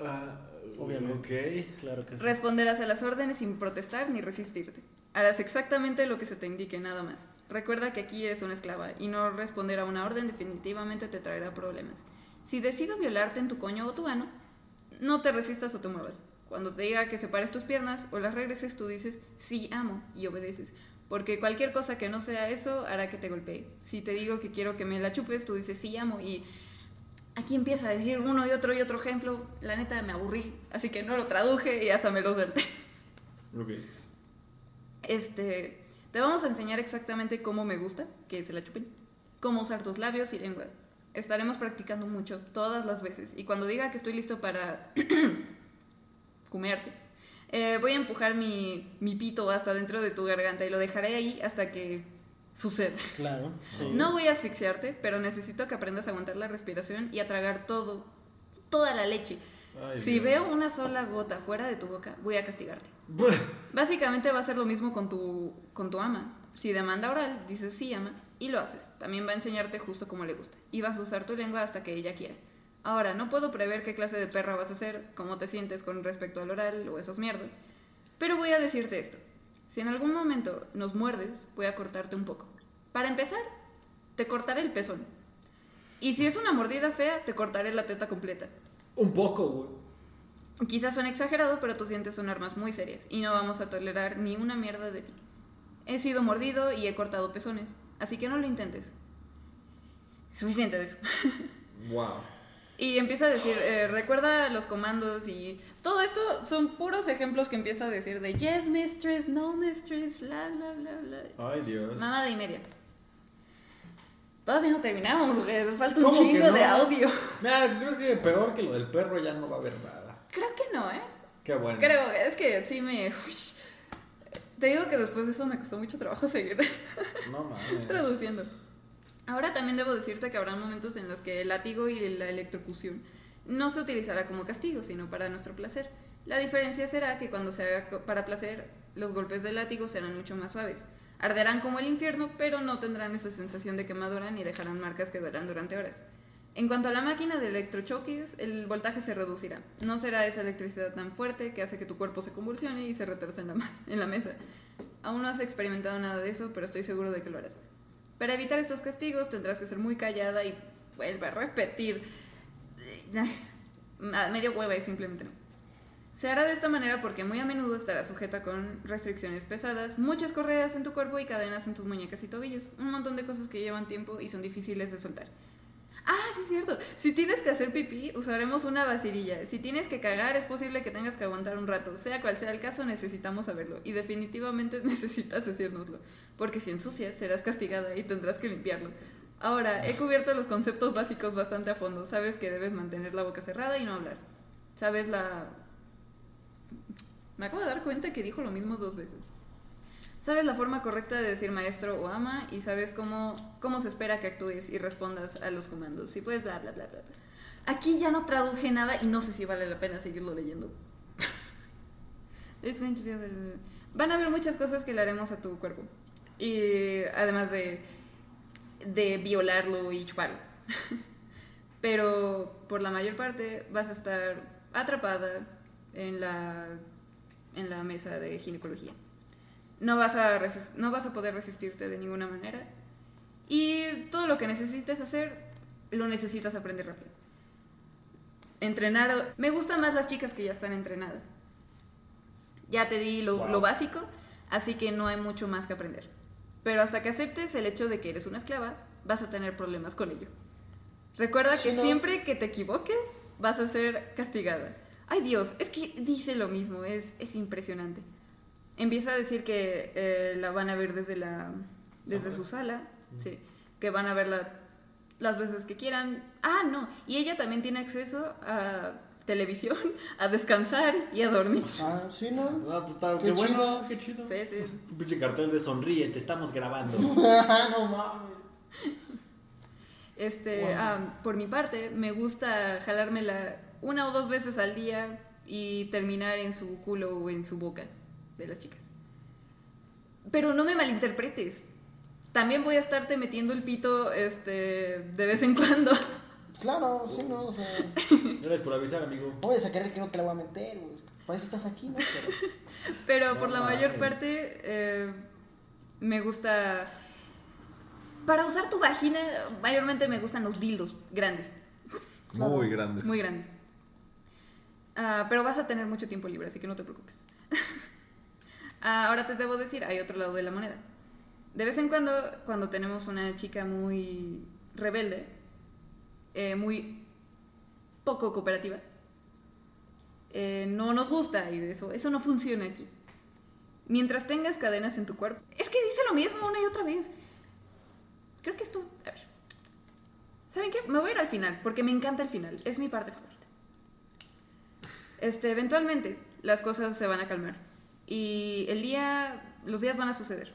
Ah, Obviamente. Ok. Claro que sí. Responderás a las órdenes sin protestar ni resistirte. Harás exactamente lo que se te indique, nada más. Recuerda que aquí eres una esclava y no responder a una orden definitivamente te traerá problemas. Si decido violarte en tu coño o tu ano, no te resistas o te muevas. Cuando te diga que separes tus piernas o las regreses, tú dices sí amo y obedeces. Porque cualquier cosa que no sea eso hará que te golpee. Si te digo que quiero que me la chupes, tú dices sí amo y aquí empieza a decir uno y otro y otro ejemplo. La neta me aburrí, así que no lo traduje y hasta me lo solté. Ok. Este, te vamos a enseñar exactamente cómo me gusta que se la chupen, cómo usar tus labios y lengua. Estaremos practicando mucho, todas las veces. Y cuando diga que estoy listo para (clears throat) comerse, eh, voy a empujar mi, mi pito hasta dentro de tu garganta y lo dejaré ahí hasta que suceda. Claro. sí. No voy a asfixiarte, pero necesito que aprendas a aguantar la respiración y a tragar todo, toda la leche. Ay, si Dios. veo una sola gota fuera de tu boca, voy a castigarte. Buah. (laughs) Básicamente va a ser lo mismo con tu, con tu ama. Si demanda oral, dices sí, ama, y lo haces. También va a enseñarte justo como le gusta. Y vas a usar tu lengua hasta que ella quiera. Ahora, no puedo prever qué clase de perra vas a ser, cómo te sientes con respecto al oral o esas mierdas. Pero voy a decirte esto. Si en algún momento nos muerdes, voy a cortarte un poco. Para empezar, te cortaré el pezón. Y si es una mordida fea, te cortaré la teta completa. Un poco, güey. Quizás suene exagerado, pero tus dientes son armas muy serias y no vamos a tolerar ni una mierda de ti. He sido mordido y he cortado pezones, así que no lo intentes. Suficiente de eso. Wow. (laughs) Y empieza a decir, eh, recuerda los comandos y todo esto son puros ejemplos que empieza a decir de yes, mistress, no, mistress, bla, bla, bla, bla. Ay, Dios. Mamada y media. Todavía no terminamos, güey. Falta un ¿Cómo que chingo no? de audio. Mira, creo que peor que lo del perro ya no va a haber nada. Creo que no, ¿eh? Qué bueno. Creo, es que sí me... Te digo que después de eso me costó mucho trabajo seguir No mames. (laughs) traduciendo. Ahora también debo decirte que habrá momentos en los que el látigo y la electrocución no se utilizará como castigo, sino para nuestro placer. La diferencia será que cuando se haga para placer, los golpes del látigo serán mucho más suaves. Arderán como el infierno, pero no tendrán esa sensación de quemadura ni dejarán marcas que durarán durante horas. En cuanto a la máquina de electrochoques, el voltaje se reducirá. No será esa electricidad tan fuerte que hace que tu cuerpo se convulsione y se retorce en la, en la mesa. Aún no has experimentado nada de eso, pero estoy seguro de que lo harás. Para evitar estos castigos tendrás que ser muy callada y vuelve a repetir. Ay, Medio hueva y simplemente no. Se hará de esta manera porque muy a menudo estarás sujeta con restricciones pesadas, muchas correas en tu cuerpo y cadenas en tus muñecas y tobillos. Un montón de cosas que llevan tiempo y son difíciles de soltar. Ah, sí, es cierto. Si tienes que hacer pipí, usaremos una vasililla. Si tienes que cagar, es posible que tengas que aguantar un rato. Sea cual sea el caso, necesitamos saberlo. Y definitivamente (laughs) necesitas decírnoslo. Porque si ensucias, serás castigada y tendrás que limpiarlo. Ahora, he cubierto los conceptos básicos bastante a fondo. Sabes que debes mantener la boca cerrada y no hablar. Sabes la... Me acabo de dar cuenta que dijo lo mismo dos veces. Sabes la forma correcta de decir maestro o ama y sabes cómo, cómo se espera que actúes y respondas a los comandos. Si puedes, bla, bla, bla, bla. Aquí ya no traduje nada y no sé si vale la pena seguirlo leyendo. Van a haber muchas cosas que le haremos a tu cuerpo. Y además de, de violarlo y chuparlo. (laughs) Pero por la mayor parte vas a estar atrapada en la, en la mesa de ginecología. No vas, a no vas a poder resistirte de ninguna manera. Y todo lo que necesites hacer, lo necesitas aprender rápido. Entrenar. Me gustan más las chicas que ya están entrenadas. Ya te di lo, Wow. lo básico, así que no hay mucho más que aprender. Pero hasta que aceptes el hecho de que eres una esclava, vas a tener problemas con ello. Recuerda Sí, que ¿no? siempre que te equivoques, vas a ser castigada. Ay Dios, es que dice lo mismo, es, es impresionante. Empieza a decir que eh, la van a ver desde, la, desde su sala, sí, que van a verla las veces que quieran. Ah, no, y ella también tiene acceso a televisión, (laughs) a descansar y a dormir. Ah, sí, ¿no? No, pues está, Qué qué, bueno, chido. qué chido. Sí, sí. Un (laughs) pinche cartel de sonríe, te estamos grabando. (laughs) no mames. Este, Wow. ah, por mi parte, me gusta jalármela una o dos veces al día y terminar en su culo o en su boca de las chicas. Pero no me malinterpretes. También voy a estarte metiendo el pito este, de vez en cuando. Claro, sí, no, o sea. (laughs) Gracias por avisar, amigo. Vayas a querer que no te la voy a meter, güey. Para eso estás aquí, ¿no? Pero- (laughs) Pero No por la mayor parte, eh, me gusta. Para usar tu vagina, mayormente me gustan los dildos grandes. Muy grande. Muy grandes. Ah, pero vas a tener mucho tiempo libre, así que no te preocupes. (laughs) Ah, ahora te debo decir, hay otro lado de la moneda. De vez en cuando, cuando tenemos una chica muy rebelde, eh, muy poco cooperativa, eh, no nos gusta y eso, eso no funciona aquí. Mientras tengas cadenas en tu cuerpo. Es que dice lo mismo una y otra vez. Creo que. A ver. ¿Saben qué? Me voy a ir al final, porque me encanta el final. Es mi parte favorita. Este, eventualmente, las cosas se van a calmar. Y el día... Los días van a suceder.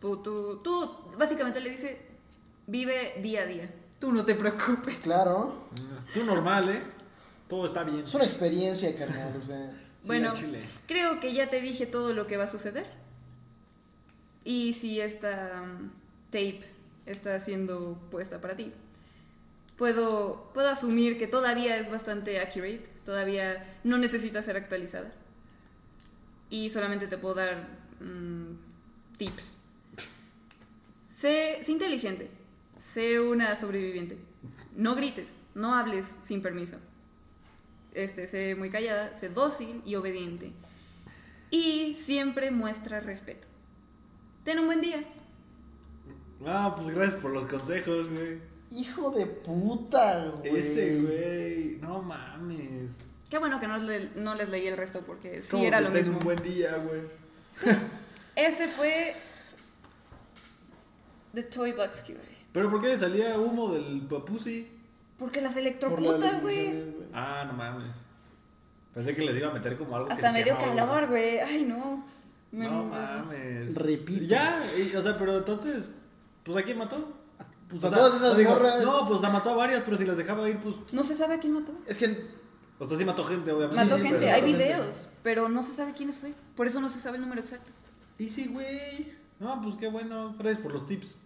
Tú, tú, tú básicamente le dices, vive día a día. Tú no te preocupes. Claro. Tú normal, ¿eh? Todo está bien. Es una experiencia, carnal, o sea. Sí, bueno, creo que ya te dije todo lo que va a suceder. Y si esta um, tape está siendo puesta para ti, puedo, puedo asumir que todavía es bastante accurate, todavía no necesita ser actualizada. Y solamente te puedo dar mm, tips. Sé, sé inteligente, sé una sobreviviente. No grites, no hables sin permiso. Este, sé muy callada, sé dócil y obediente. Y siempre muestra respeto. Ten un buen día. Ah, pues gracias por los consejos, güey. Hijo de puta, güey. Ese, güey. No mames. Qué bueno que no, le- no les leí el resto porque sí ¿Cómo era que lo mismo. un buen día, güey. Ese fue The Toy Box Killer. ¿Pero por qué le salía humo del papusi? Porque las la electrocuta, güey. Ah, no mames. Pensé que les iba a meter como algo que Hasta se me dio quemaba, calor, güey. Ay, no. Me No mames. Repito. Ya, y- o sea, pero entonces, pues ¿a quién mató? Pues O a sea, todas esas no digo, morras. No, pues a mató a varias, pero si las dejaba ir, pues. No se sabe a quién mató. Es que. O sea, sí mató gente, obviamente. Mató sí, gente, pero hay mató gente. videos, pero no se sabe quiénes fue. Por eso no se sabe el número exacto. Y sí, güey. No, pues qué bueno. Gracias por los tips.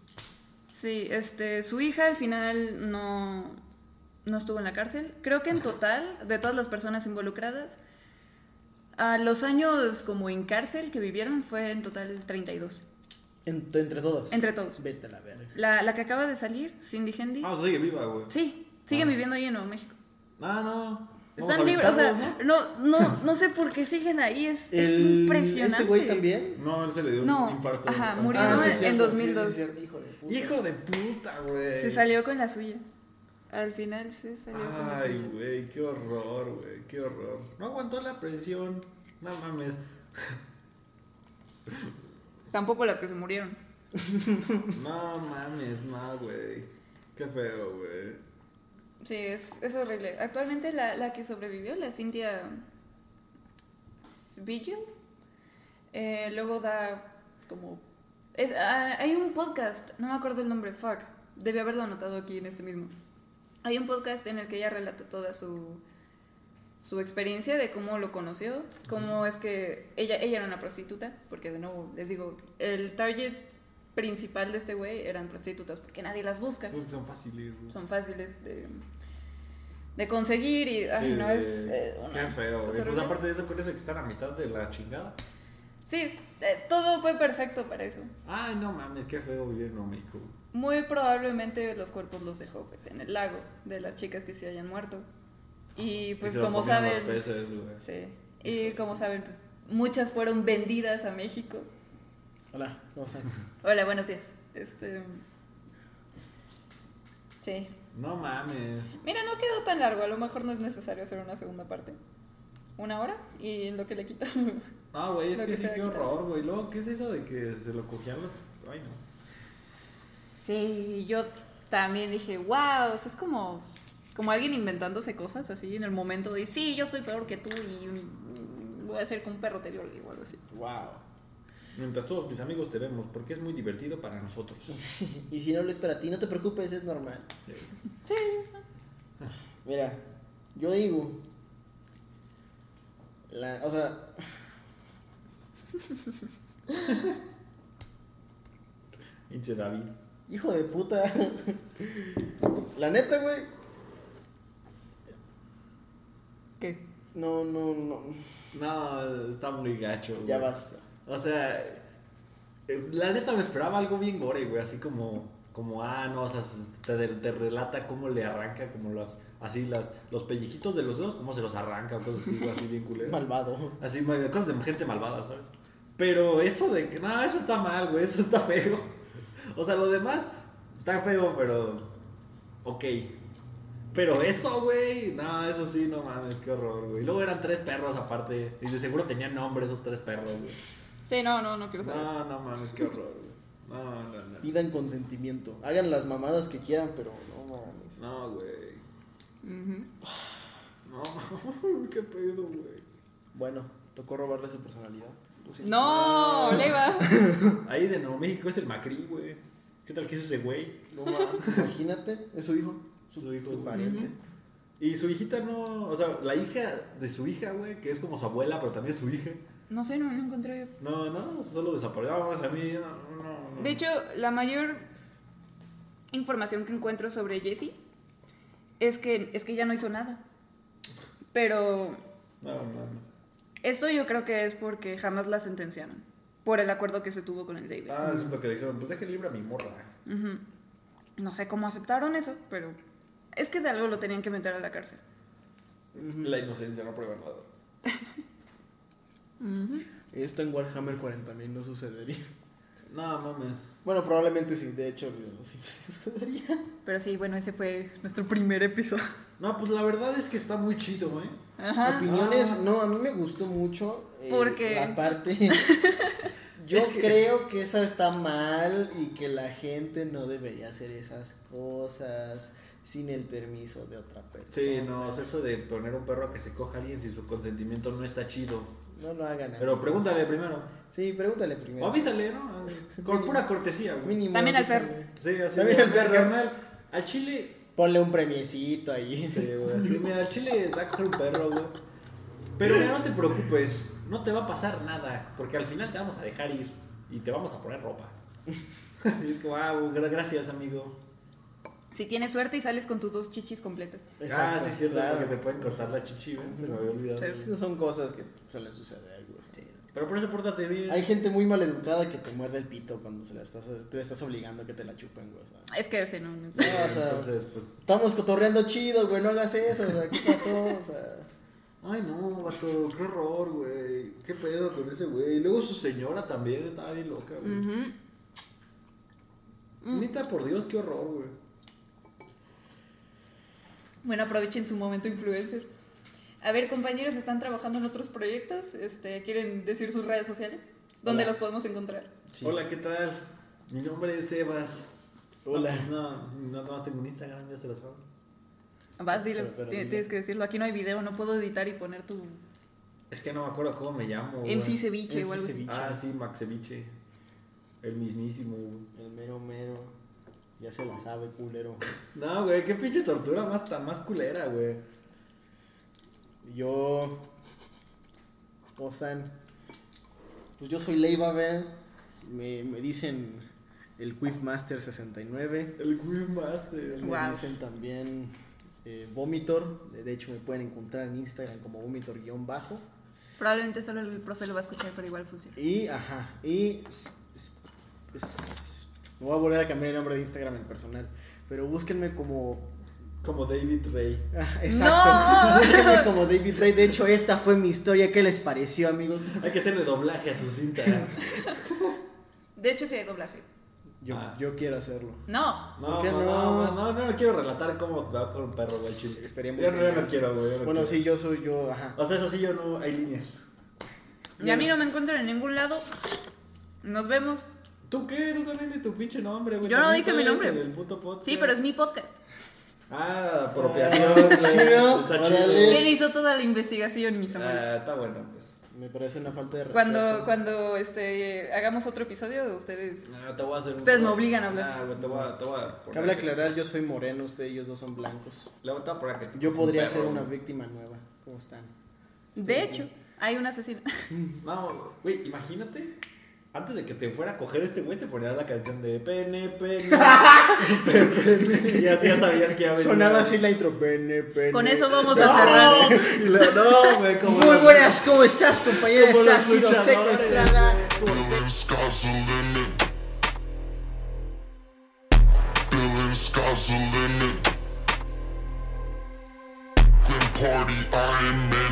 Sí, este, su hija al final no, no estuvo en la cárcel. Creo que en (laughs) total, de todas las personas involucradas, a los años como en cárcel que vivieron fue en total 32. Entre, entre todos. Entre todos. Vete a la verga. La, la que acaba de salir, Cindy Hendy, Ah, sigue viva, güey. sí, siguen Ah. viviendo ahí en Nuevo México. Ah, no. Están libres, o sea, no, no, (laughs) no sé por qué siguen ahí, es, es El, impresionante. Este güey también. ¿no? Él se le dio No, un infarto. ajá, antes. murió Ah, sí, en es cierto, 2002. sí, sí, es cierto, hijo de puta. puta. Hijo de puta, güey. Se salió con la suya. Al final se salió con la Ay, suya. güey, qué horror, güey, qué horror. No aguantó la presión. No mames. Tampoco las que se murieron. (laughs) No mames, no, güey. Qué feo, güey. Sí, es, es horrible. Actualmente la, la que sobrevivió, la Cynthia Vigil, eh, luego da como... Es, ah, hay un podcast, no me acuerdo el nombre, fuck, debí haberlo anotado aquí en este mismo. Hay un podcast en el que ella relata toda su, su experiencia de cómo lo conoció, cómo es que ella, ella era una prostituta, porque de nuevo les digo, el target principal de este güey eran prostitutas, porque nadie las busca Pues son fáciles, güey. son fáciles de, de conseguir y ay, Sí, no es eh, Qué feo. Pues horrible. aparte de eso, con eso que están a mitad de la chingada. Sí, eh, todo fue perfecto para eso. Ay, no mames, qué feo vivir en México. Muy probablemente los cuerpos los dejó pues en el lago de las chicas que se hayan muerto. Y pues Y como saben, peces, sí, y como saben, pues muchas fueron vendidas a México. Hola, ¿cómo están? Hola, buenos días. Este Sí. No mames. Mira, no quedó tan largo, a lo mejor no es necesario hacer una segunda parte. Una hora y lo que le quitan. No, güey, es que que sí, qué horror, güey. Luego, ¿qué es eso de que se lo cogían los. Ay, no. Sí, yo también dije, wow, o sea, es como, como alguien inventándose cosas así en el momento de, sí, yo soy peor que tú y mm, voy a hacer que un perro te viole o algo así. Wow. Mientras todos mis amigos te vemos, porque es muy divertido para nosotros. (laughs) Y si no lo es para ti, no te preocupes, es normal. Sí. Mira, yo digo. La, o sea. Pinche David. Hijo de puta. La neta, güey. ¿Qué? No, no, no. No, está muy gacho. Ya güey. basta. O sea, eh, la neta me esperaba algo bien gore, güey. Así como, como ah, no, o sea, se- te, te relata cómo le arranca, como las, así, las, los pellejitos de los dedos, cómo se los arranca, cosas así, güey, así bien culeras. Malvado. Así, cosas de gente malvada, ¿sabes? Pero eso de que, no, eso está mal, güey, eso está feo. O sea, lo demás está feo, pero. Ok. Pero eso, güey, no, eso sí, no mames, qué horror, güey. Luego eran tres perros aparte, y de seguro tenían nombre esos tres perros, güey. Sí, no, no, no quiero saber. No, no mames, qué horror, güey. No, no, no. Pidan consentimiento. Hagan las mamadas que quieran, pero no mames. No, güey. Ujú. No, (laughs) qué pedo, güey. Bueno, tocó robarle su personalidad. Siento. No, Leiva. (laughs) Ahí de Nuevo México es el Macri, güey. ¿Qué tal que es ese güey? No mames. Imagínate, es su hijo. Su, Su hijo, su pariente. Y su hijita no, o sea, la hija de su hija, güey, que es como su abuela, pero también es su hija. No sé, no, no encontré. No, no, solo desapareció. No, a mí, no, no, no. De hecho, la mayor información que encuentro sobre Jessie es que, es que ella no hizo nada. Pero No, no, no. esto yo creo que es porque jamás la sentenciaron. Por el acuerdo que se tuvo con el David. Ah, es lo que dijeron, pues deje libre a mi morra. No sé cómo aceptaron eso, pero es que de algo lo tenían que meter a la cárcel. La inocencia no prueba nada. (laughs) Esto en Warhammer 40.000 no sucedería. No, mames. Bueno, probablemente sí, de hecho, sí, (laughs) sí sucedería. Pero sí, bueno, ese fue nuestro primer episodio. No, pues la verdad es que está muy chido, ¿eh? Ajá. Opiniones, Ah. no, a mí me gustó mucho. eh, ¿Por qué? La parte. (laughs) Yo Es que- creo que esa está mal y que la gente no debería hacer esas cosas sin el permiso de otra persona. Sí, no, o sea, eso de poner un perro a que se coja a alguien sin su consentimiento no está chido. No lo hagan. Pero amigos. pregúntale primero. Sí, pregúntale primero. O avísale, ¿no? Con pura cortesía, güey. Mínimo, También al perro. Sí, así. También el perro. Carnal, al chile Ponle un premiecito ahí. Sí, güey, mira, al chile da coger un perro, güey. Pero mira, no te preocupes, no te va a pasar nada, porque al final te vamos a dejar ir y te vamos a poner ropa. (laughs) Y es como, ah, gracias, amigo. Si tienes suerte y sales con tus dos chichis completas. ah, sí, es cierto, claro. porque te pueden cortar la chichi, güey, se me había olvidado. Sí. Sí, Son cosas que suelen suceder, güey. Pero por eso pórtate bien. Hay gente muy maleducada que te muerde el pito cuando se la estás, te estás obligando a que te la chupen, güey. Es que ese no. no. No, o sea, Entonces, pues, estamos cotorreando chido, güey, no hagas eso, o sea, ¿qué pasó? O sea, ay no, vato, qué horror, güey. Qué pedo con ese güey. Y luego su señora también estaba bien loca, güey. Ujú. Neta, por Dios, qué horror, güey. Bueno, aprovechen su momento influencer. A ver, compañeros, ¿están trabajando en otros proyectos? Este, ¿Quieren decir sus redes sociales? ¿Dónde Hola. los podemos encontrar? Sí. Hola, ¿qué tal? Mi nombre es Sebas. Hola. No, no, no, tengo un Instagram, ya se lo saben. Vas, dilo. Pero- pero dilo. Tienes que decirlo. Aquí no hay video, no puedo editar y poner tu Es que no me acuerdo cómo me llamo. güey. MC Ceviche MC o algo así. Ceviche. Ah, sí, Max Ceviche. El mismísimo, güey. El mero mero. Ya se la sabe, culero. No, güey, qué pinche tortura más tan más culera, güey. Yo. Osan. Pues yo soy Leiva. Me, me dicen el Quizmaster 69. El Queen Master. Me Wow. dicen también eh, Vomitor. De hecho, me pueden encontrar en Instagram como Vomitor-bajo. Probablemente solo el profe lo va a escuchar, pero igual funciona. Y, ajá, y. s- s- s- me voy a volver a cambiar el nombre de Instagram en personal. Pero búsquenme como. Como David Rey. ah, exacto. ¡No! Búsquenme como David Ray. De hecho, esta fue mi historia. ¿Qué les pareció, amigos? Hay que hacerle doblaje a su cinta. De hecho, sí hay doblaje. Yo, Ah. yo quiero hacerlo. No. No, ¿Por qué no, no? no, no, no, no quiero relatar cómo va por un perro, güey, chile. Estaría muy Yo no, yo no quiero, güey. Bueno, quiero. sí, yo soy yo, ajá. O sea, eso sí, yo no, hay líneas. Y a mí no me encuentran en ningún lado. Nos vemos. ¿Tú qué? Tú también de tu pinche nombre, güey. Yo no dije mi nombre. en el puto podcast. Sí, pero es mi podcast. Ah, apropiación, Ah, güey. chido, Está órale. chido. ¿Quién hizo toda la investigación, mis amores? Ah, está bueno, pues. Me parece una falta de respeto. Cuando, cuando este, hagamos otro episodio, ustedes... No, te voy a hacer un- Ustedes me obligan a hablar. Ah, güey, te voy a, te voy a poner Cabe que- aclarar, yo soy moreno, ustedes ellos dos son blancos. Le voy a poner que Yo podría perro, ser una víctima nueva. ¿Cómo están? De hecho, hay un asesino. (laughs) No, güey, imagínate. Antes de que te fuera a coger este güey, te ponía la canción de pene, pene, (laughs) pene, pene. Y así ya sabías que iba a venir. Sonaba así la intro. Pene, pene. Con eso vamos a cerrar. (laughs) no, güey, como Muy buenas, ¿cómo estás, compañera? Estás sido secuestrada. Grim party, I am in it.